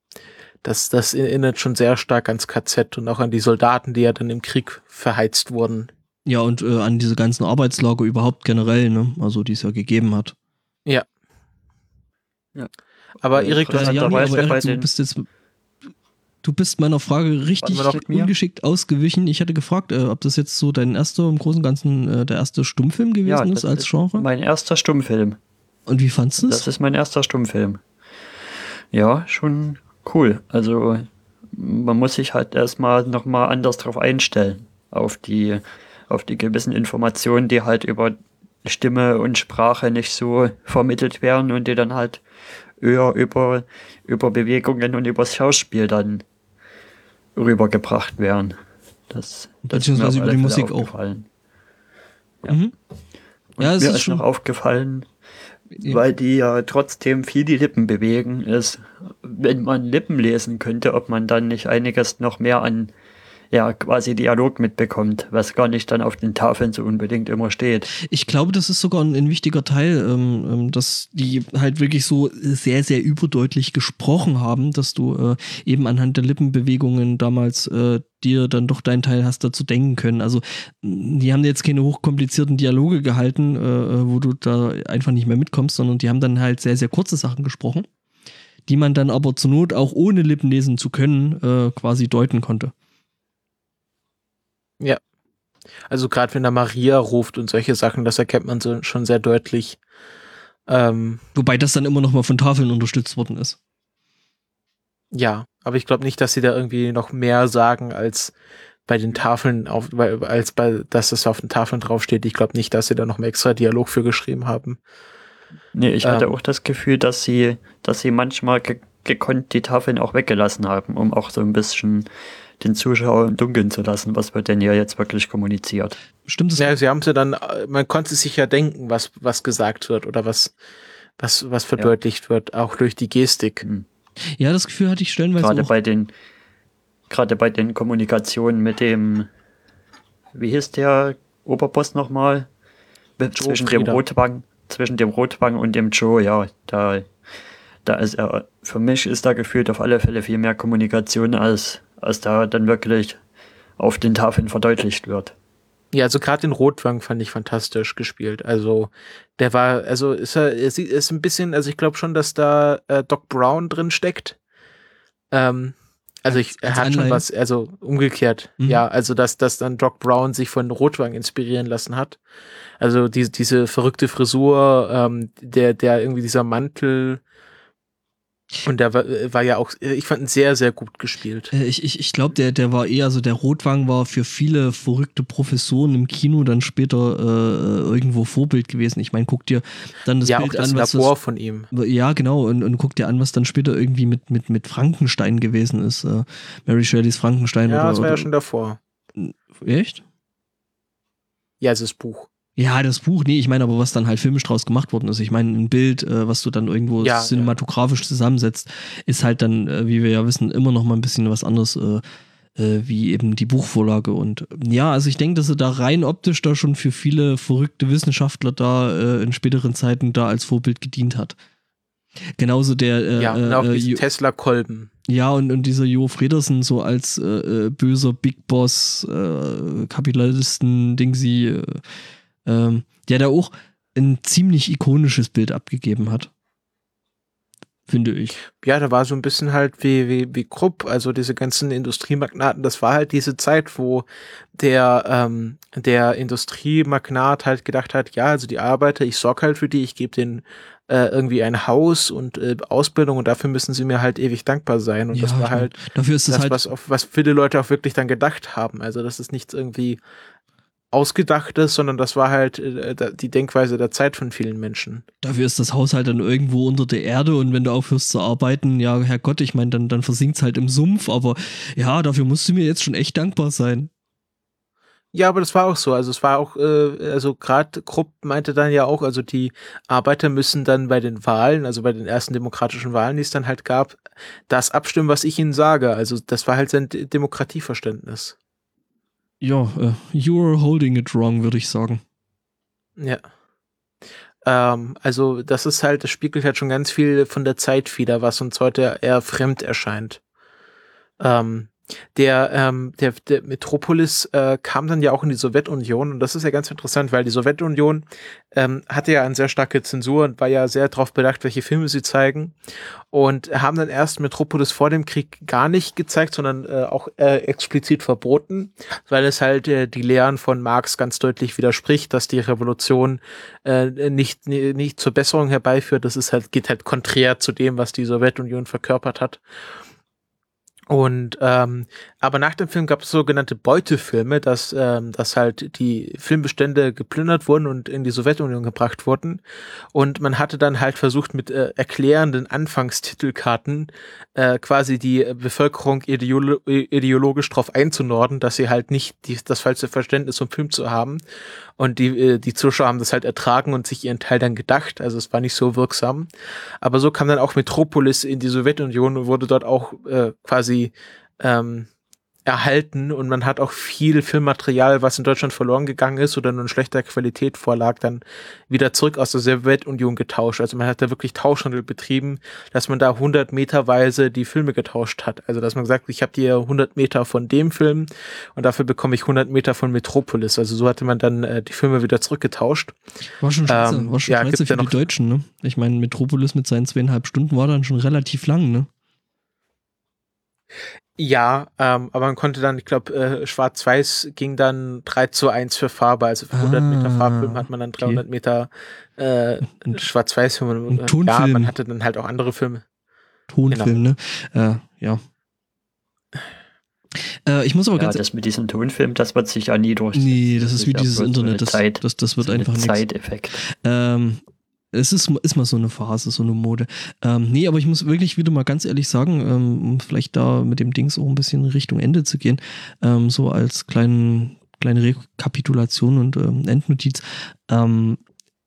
das, das erinnert schon sehr stark ans KZ und auch an die Soldaten, die ja dann im Krieg verheizt wurden. Ja, und äh, an diese ganzen Arbeitslager überhaupt generell, ne? Also die es ja gegeben hat. Ja. Ja. Aber Erik, du, ja, aber Erik, du bist jetzt Du bist meiner Frage richtig ungeschickt ausgewichen. Ich hatte gefragt, äh, ob das jetzt so dein erster, im Großen und Ganzen, äh, der erste Stummfilm gewesen ja, ist als Genre. Mein erster Stummfilm. Und wie fandest du es? Das ist mein erster Stummfilm. Ja, schon cool. Also man muss sich halt erstmal nochmal anders drauf einstellen. Auf die, auf die gewissen Informationen, die halt über Stimme und Sprache nicht so vermittelt werden und die dann halt eher über, über Bewegungen und übers Schauspiel dann rübergebracht werden. Das, das Beziehungsweise über die Musik auch. Ja. Mhm. ja mir ist, ist noch aufgefallen. Weil die ja trotzdem viel die Lippen bewegen, ist, wenn man Lippen lesen könnte, ob man dann nicht einiges noch mehr an ja quasi Dialog mitbekommt, was gar nicht dann auf den Tafeln so unbedingt immer steht. Ich glaube, das ist sogar ein, ein wichtiger Teil, ähm, ähm, dass die halt wirklich so sehr, sehr überdeutlich gesprochen haben, dass du äh, eben anhand der Lippenbewegungen damals äh, dir dann doch deinen Teil hast dazu denken können. Also die haben jetzt keine hochkomplizierten Dialoge gehalten, äh, äh, wo du da einfach nicht mehr mitkommst, sondern die haben dann halt sehr, sehr kurze Sachen gesprochen, die man dann aber zur Not auch ohne Lippen lesen zu können äh, quasi deuten konnte. Ja. Also gerade wenn er Maria ruft und solche Sachen, das erkennt man so schon sehr deutlich. Ähm, Wobei das dann immer noch mal von Tafeln unterstützt worden ist. Ja, aber ich glaube nicht, dass sie da irgendwie noch mehr sagen als bei den Tafeln auf, als bei, dass es auf den Tafeln draufsteht. Ich glaube nicht, dass sie da noch mehr extra Dialog für geschrieben haben. Nee, ich hatte ähm, auch das Gefühl, dass sie, dass sie manchmal ge gekonnt die Tafeln auch weggelassen haben, um auch so ein bisschen den Zuschauer im Dunkeln zu lassen, was wird denn hier jetzt wirklich kommuniziert. Stimmt es? Ja, sie haben sie dann, man konnte sich ja denken, was, was gesagt wird oder was, was, was verdeutlicht ja. wird, auch durch die Gestik. Hm. Ja, das Gefühl hatte ich stellenweise Gerade auch. bei den, gerade bei den Kommunikationen mit dem, wie hieß der Oberboss nochmal? Zwischen dem Rotwang, zwischen dem Rotwang und dem Joe, ja, da, da ist er, für mich ist da gefühlt auf alle Fälle viel mehr Kommunikation als als da dann wirklich auf den Tafeln verdeutlicht wird. Ja, also gerade den Rotwang fand ich fantastisch gespielt. Also der war, also ist er, ist, ist ein bisschen, also ich glaube schon, dass da äh, Doc Brown drin steckt. Ähm, also ich, er hat schon was, also umgekehrt, mhm. ja, also dass, dass dann Doc Brown sich von Rotwang inspirieren lassen hat. Also die, diese verrückte Frisur, ähm, der, der irgendwie dieser Mantel, und der war, äh, war, ja auch, äh, ich fand ihn sehr, sehr gut gespielt. Äh, ich, ich, ich glaube, der, der war eher, so der Rotwang war für viele verrückte Professoren im Kino dann später äh, irgendwo Vorbild gewesen. Ich meine, guck dir dann das ja, Bild auch das an, was Labor von ihm. Ja, genau, und, und guck dir an, was dann später irgendwie mit, mit, mit Frankenstein gewesen ist. Äh, Mary Shelleys Frankenstein. Ja, oder, das war ja schon davor. Echt? Ja, es ist Buch. Ja, das Buch, nee, ich meine aber, was dann halt filmisch draus gemacht worden ist. Ich meine, ein Bild, äh, was du dann irgendwo ja, cinematografisch ja. zusammensetzt, ist halt dann, äh, wie wir ja wissen, immer noch mal ein bisschen was anderes, äh, äh wie eben die Buchvorlage. Und ja, also ich denke, dass er da rein optisch da schon für viele verrückte Wissenschaftler da äh, in späteren Zeiten da als Vorbild gedient hat. Genauso der äh, ja, und auch äh, Tesla-Kolben. Ja, und, und dieser Jo Fredersen so als böser Big Boss, äh, Kapitalisten, Ding sie, äh, ähm, der da auch ein ziemlich ikonisches Bild abgegeben hat. Finde ich. Ja, da war so ein bisschen halt wie, wie, wie Krupp, also diese ganzen Industriemagnaten, das war halt diese Zeit, wo der, ähm, der Industriemagnat halt gedacht hat, ja, also die Arbeiter, ich sorge halt für die, ich gebe denen äh, irgendwie ein Haus und äh, Ausbildung und dafür müssen sie mir halt ewig dankbar sein. Und ja, das war halt dafür ist das, halt was, auf, was viele Leute auch wirklich dann gedacht haben. Also das ist nichts irgendwie ausgedachtes, sondern das war halt äh, die Denkweise der Zeit von vielen Menschen. Dafür ist das Haus halt dann irgendwo unter der Erde und wenn du aufhörst zu arbeiten, ja, Herrgott, ich meine, dann, dann versinkt es halt im Sumpf, aber ja, dafür musst du mir jetzt schon echt dankbar sein. Ja, aber das war auch so. Also es war auch, äh, also gerade Krupp meinte dann ja auch, also die Arbeiter müssen dann bei den Wahlen, also bei den ersten demokratischen Wahlen, die es dann halt gab, das abstimmen, was ich ihnen sage. Also das war halt sein Demokratieverständnis. Ja, uh, you're holding it wrong, würde ich sagen. Ja. Ähm, also das ist halt, das spiegelt halt schon ganz viel von der Zeit wieder, was uns heute eher fremd erscheint. Ähm, der, ähm, der, der Metropolis äh, kam dann ja auch in die Sowjetunion und das ist ja ganz interessant, weil die Sowjetunion ähm, hatte ja eine sehr starke Zensur und war ja sehr darauf bedacht, welche Filme sie zeigen und haben dann erst Metropolis vor dem Krieg gar nicht gezeigt, sondern äh, auch äh, explizit verboten, weil es halt äh, die Lehren von Marx ganz deutlich widerspricht, dass die Revolution äh, nicht, nicht zur Besserung herbeiführt. Das ist halt, geht halt konträr zu dem, was die Sowjetunion verkörpert hat. Und ähm, aber nach dem Film gab es sogenannte Beutefilme, dass, ähm, dass halt die Filmbestände geplündert wurden und in die Sowjetunion gebracht wurden. Und man hatte dann halt versucht, mit äh, erklärenden Anfangstitelkarten äh, quasi die Bevölkerung ideolo ideologisch darauf einzunorden, dass sie halt nicht die, das falsche Verständnis vom Film zu haben. Und die, äh, die Zuschauer haben das halt ertragen und sich ihren Teil dann gedacht. Also es war nicht so wirksam. Aber so kam dann auch Metropolis in die Sowjetunion und wurde dort auch äh, quasi ähm, erhalten und man hat auch viel Filmmaterial, was in Deutschland verloren gegangen ist oder nur in schlechter Qualität vorlag, dann wieder zurück aus der Sowjetunion getauscht. Also man hat da wirklich Tauschhandel betrieben, dass man da 100 Meterweise die Filme getauscht hat. Also dass man gesagt, ich habe dir 100 Meter von dem Film und dafür bekomme ich 100 Meter von Metropolis. Also so hatte man dann äh, die Filme wieder zurückgetauscht. War schon scheiße, ähm, war schon ja, scheiße für ja die Deutschen, ne? Ich meine, Metropolis mit seinen zweieinhalb Stunden war dann schon relativ lang, ne? Ja, ähm, aber man konnte dann, ich glaube, äh, Schwarz-Weiß ging dann 3 zu 1 für Farbe. Also für 100 ah, Meter Farbfilm hat man dann 300 okay. Meter äh, Schwarz-Weiß-Film. Ja, man hatte dann halt auch andere Filme. Tonfilm, genau. ne? Äh, ja. Äh, ich muss aber ja, ganz. Das mit diesem Tonfilm, das wird sich ja nie durch. Nee, das ist wie dieses Internet. Das, Zeit, das, das wird so einfach ein Zeiteffekt. Ähm, es ist, ist mal so eine Phase, so eine Mode. Ähm, nee, aber ich muss wirklich wieder mal ganz ehrlich sagen, ähm, um vielleicht da mit dem Dings auch ein bisschen Richtung Ende zu gehen, ähm, so als kleinen, kleine Rekapitulation und ähm, Endnotiz. Ähm,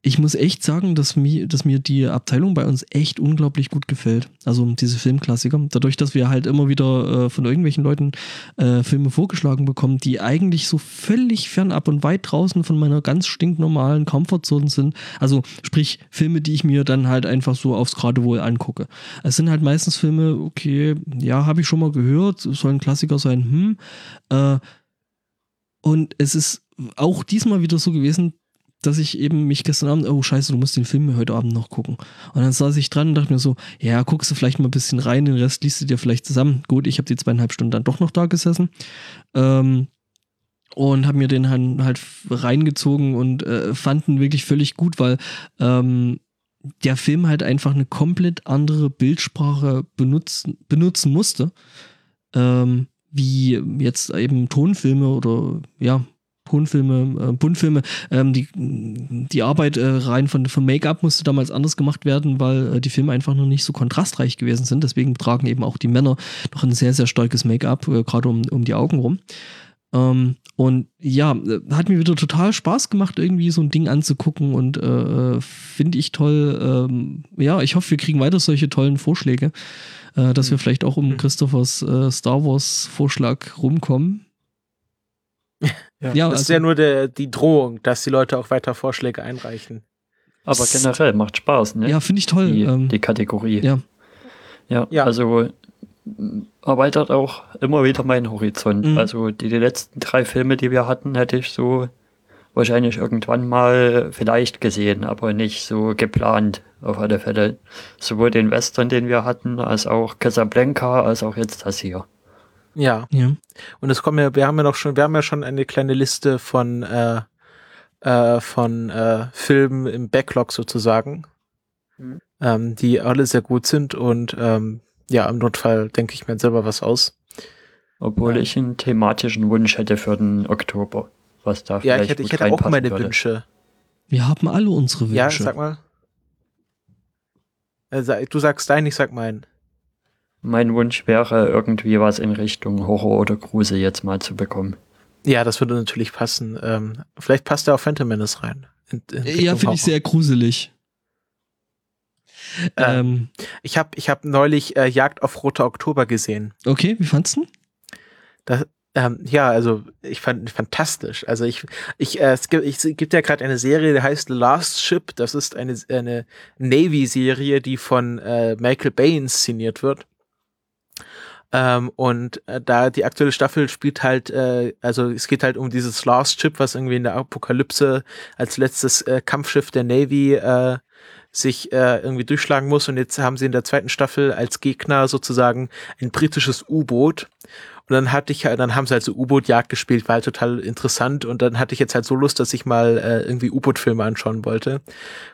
ich muss echt sagen, dass mir, dass mir die Abteilung bei uns echt unglaublich gut gefällt. Also diese Filmklassiker. Dadurch, dass wir halt immer wieder äh, von irgendwelchen Leuten äh, Filme vorgeschlagen bekommen, die eigentlich so völlig fernab und weit draußen von meiner ganz stinknormalen Comfortzone sind. Also sprich Filme, die ich mir dann halt einfach so aufs Geradewohl angucke. Es sind halt meistens Filme, okay, ja, habe ich schon mal gehört, soll ein Klassiker sein, hm. Äh, und es ist auch diesmal wieder so gewesen, dass ich eben mich gestern Abend, oh scheiße, du musst den Film heute Abend noch gucken. Und dann saß ich dran und dachte mir so, ja, guckst du vielleicht mal ein bisschen rein, den Rest liest du dir vielleicht zusammen. Gut, ich habe die zweieinhalb Stunden dann doch noch da gesessen. Ähm, und habe mir den halt, reingezogen und äh, fanden wirklich völlig gut, weil ähm, der Film halt einfach eine komplett andere Bildsprache benutzen, benutzen musste. Ähm, wie jetzt eben Tonfilme oder ja, Tonfilme, äh, Buntfilme. Ähm, die, die Arbeit äh, rein von, vom Make-up musste damals anders gemacht werden, weil äh, die Filme einfach noch nicht so kontrastreich gewesen sind. Deswegen tragen eben auch die Männer noch ein sehr, sehr starkes Make-up, äh, gerade um, um die Augen rum. Ähm, und ja, äh, hat mir wieder total Spaß gemacht, irgendwie so ein Ding anzugucken und äh, äh finde ich toll. Ähm, ja, ich hoffe, wir kriegen weiter solche tollen Vorschläge, äh, dass wir mhm. vielleicht auch um mhm. Christophers äh, Star Wars Vorschlag rumkommen. Ja, ja das also, ist ja nur der, die Drohung, dass die Leute auch weiter Vorschläge einreichen. Aber generell macht Spaß, ne? Ja, finde ich toll. Die, ähm, die, Kategorie. Ja. ja. ja. also erweitert auch immer wieder meinen Horizont. Mhm. Also die, die letzten drei Filme, die wir hatten, hätte ich so wahrscheinlich irgendwann mal vielleicht gesehen, aber nicht so geplant auf alle Fälle. Sowohl den Western, den wir hatten, als auch Casablanca, als auch jetzt das hier. Ja. ja. Und es kommen ja, wir haben ja noch schon, wir haben ja schon eine kleine Liste von, äh, äh, von äh, Filmen im Backlog sozusagen, mhm. ähm, die alle sehr gut sind und ähm, ja, im Notfall denke ich mir selber was aus. Obwohl ich einen thematischen Wunsch hätte für den Oktober, was da Ja, ich hätte, ich hätte auch meine würde. Wünsche. Wir haben alle unsere Wünsche. Ja, sag mal. Äh, du sagst deinen, ich sag meinen. Mein Wunsch wäre, irgendwie was in Richtung Horror oder Grusel jetzt mal zu bekommen. Ja, das würde natürlich passen. Ähm, vielleicht passt er auch Phantom Menace rein. In, in ja, finde ich sehr gruselig. Ähm, ähm, ich habe ich hab neulich äh, Jagd auf Roter Oktober gesehen. Okay, wie fandst du? Das, Ähm, ja, also ich fand fantastisch. Also ich, ich, äh, es gibt, ich, es gibt ja gerade eine Serie, die heißt The Last Ship. Das ist eine, eine Navy-Serie, die von äh, Michael Bay inszeniert wird. Ähm, und äh, da die aktuelle Staffel spielt halt, äh, also es geht halt um dieses Last Ship, was irgendwie in der Apokalypse als letztes äh, Kampfschiff der Navy äh, sich äh, irgendwie durchschlagen muss. Und jetzt haben sie in der zweiten Staffel als Gegner sozusagen ein britisches U-Boot. Und dann hatte ich, dann haben sie halt so U-Boot-Jagd gespielt, war halt total interessant. Und dann hatte ich jetzt halt so Lust, dass ich mal äh, irgendwie U-Boot-Filme anschauen wollte.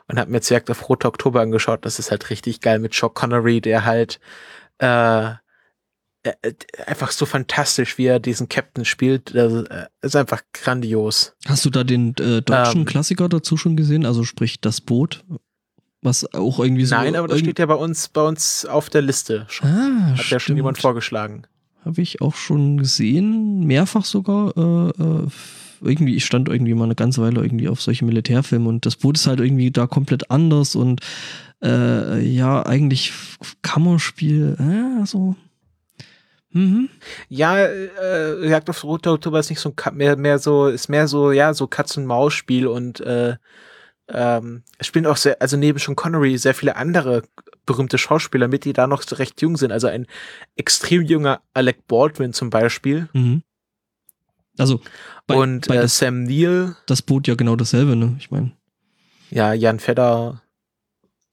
Und habe mir jetzt Jagd auf Rote Oktober angeschaut. Das ist halt richtig geil mit Sean Connery, der halt äh, einfach so fantastisch, wie er diesen Captain spielt. Das äh, ist einfach grandios. Hast du da den äh, deutschen ähm, Klassiker dazu schon gesehen? Also sprich das Boot, was auch irgendwie so. Nein, aber das steht ja bei uns, bei uns auf der Liste schon. Ah, Hat ja schon jemand vorgeschlagen. Habe ich auch schon gesehen, mehrfach sogar. Äh, äh, irgendwie, ich stand irgendwie mal eine ganze Weile irgendwie auf solche Militärfilme und das Boot ist halt irgendwie da komplett anders und äh, ja, eigentlich Kammerspiel, äh, so. Mhm. Ja, äh, Jagd auf Rote Oktober ist nicht so mehr, mehr so, ist mehr so, ja, so Katz-und-Maus-Spiel und äh, ähm, es spielen auch sehr, also neben schon Connery sehr viele andere berühmte Schauspieler mit, die da noch recht jung sind. Also ein extrem junger Alec Baldwin zum Beispiel. Mhm. Also bei, und bei äh, das, Sam Neill. Das Boot ja genau dasselbe, ne? Ich meine. Ja, Jan Fedder.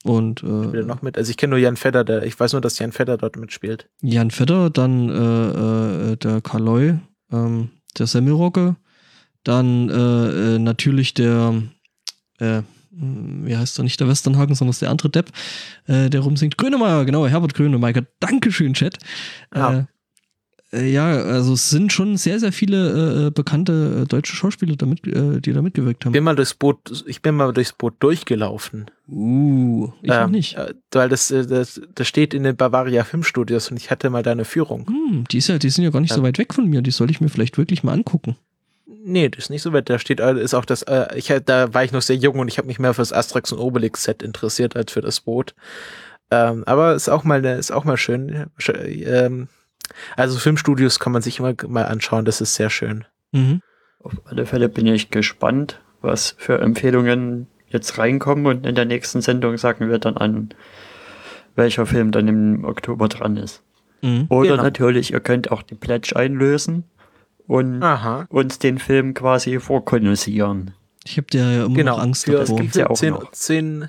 Und äh, spielt noch mit. Also ich kenne nur Jan Fedder, der, ich weiß nur, dass Jan Fedder dort mitspielt. Jan Fedder, dann äh, äh, der Karloy, ähm, der Semmelrocke, dann äh, äh, natürlich der äh, hm, wie heißt er nicht der Westernhagen, sondern der andere Depp, äh, der rumsingt. Grönemeyer, genau, Herbert Grönemeyer. Dankeschön, Chat. Ja. Äh, äh, ja, also es sind schon sehr, sehr viele äh, bekannte äh, deutsche Schauspieler, damit, äh, die da mitgewirkt haben. Bin mal durchs Boot, ich bin mal durchs Boot durchgelaufen. Uh, ich ähm, nicht. weil das, das, das steht in den Bavaria Filmstudios und ich hatte mal da eine Führung. Hm, die, ist ja, die sind ja gar nicht ja. so weit weg von mir, die soll ich mir vielleicht wirklich mal angucken. Nee, das ist nicht so weit. Da steht, äh, ist auch das, äh, ich, da war ich noch sehr jung und ich habe mich mehr für das Asterix und Obelix-Set interessiert als für das Boot. Ähm, aber ist auch mal, ist auch mal schön. Ähm, also Filmstudios kann man sich immer mal anschauen, das ist sehr schön. Mhm. Auf alle Fälle bin ich gespannt, was für Empfehlungen jetzt reinkommen und in der nächsten Sendung sagen wir dann an, welcher Film dann im Oktober dran ist. Mhm. Oder genau. natürlich, ihr könnt auch die Pledge einlösen und Aha. uns den Film quasi vorkonnoissieren. Ich habe dir ja immer genau. noch Angst für, davor. Ja auch 10, 10,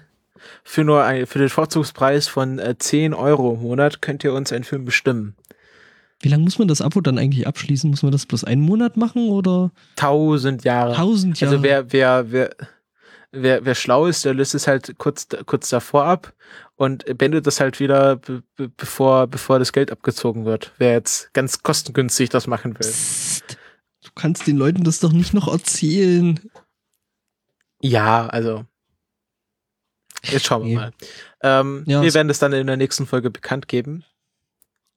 für nur ein, für den Vorzugspreis von äh, 10 Euro im Monat könnt ihr uns einen Film bestimmen. Wie lange muss man das Abo dann eigentlich abschließen? Muss man das bloß einen Monat machen oder? Tausend Jahre. Tausend Jahre. Also wer, wer, wer, wer, wer schlau ist, der löst es halt kurz, kurz davor ab und beendet das halt wieder, bevor, bevor das Geld abgezogen wird. Wer jetzt ganz kostengünstig das machen will. Psst. Du kannst den Leuten das doch nicht noch erzählen. Ja, also. Jetzt schauen wir okay. mal. Ähm, ja, wir werden das dann in der nächsten Folge bekannt geben.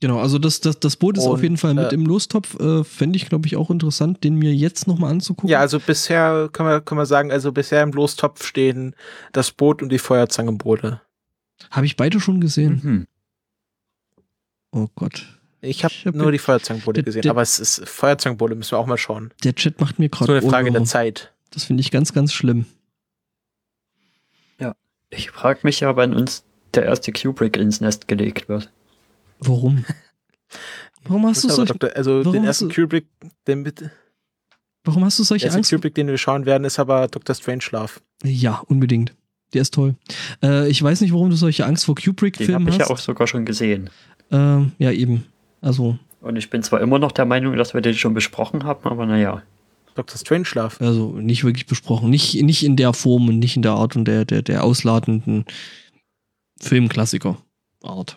Genau, also das, das, das Boot ist und, auf jeden Fall mit äh, im Lostopf. Äh, Fände ich, glaube ich, auch interessant, den mir jetzt nochmal anzugucken. Ja, also bisher können wir, können wir sagen, also bisher im Lostopf stehen das Boot und die Feuerzangenbowle. Habe ich beide schon gesehen? Mhm. Oh Gott. Ich habe hab nur die Feuerzangenbowle gesehen, der, aber es ist Feuerzangenbowle, müssen wir auch mal schauen. Der Chat macht mir gerade. So eine Frage der Zeit. Das finde ich ganz, ganz schlimm. Ja. Ich frage mich ja, wann uns der erste Kubrick ins Nest gelegt wird. Warum? Warum hast du solche Doktor, Also den ersten Kubrick, den bitte. Warum hast du solche der Angst? Der Kubrick, den wir schauen werden, ist aber Dr. Strangelove. Ja, unbedingt. Der ist toll. Äh, ich weiß nicht, warum du solche Angst vor Kubrick-Filmen hast. Den habe ich ja auch sogar schon gesehen. Ähm, ja, eben. Also. Und ich bin zwar immer noch der Meinung, dass wir den schon besprochen haben, aber naja. Dr. Strangelove. Also nicht wirklich besprochen. Nicht, nicht in der Form und nicht in der Art und der, der, der ausladenden Filmklassiker-Art.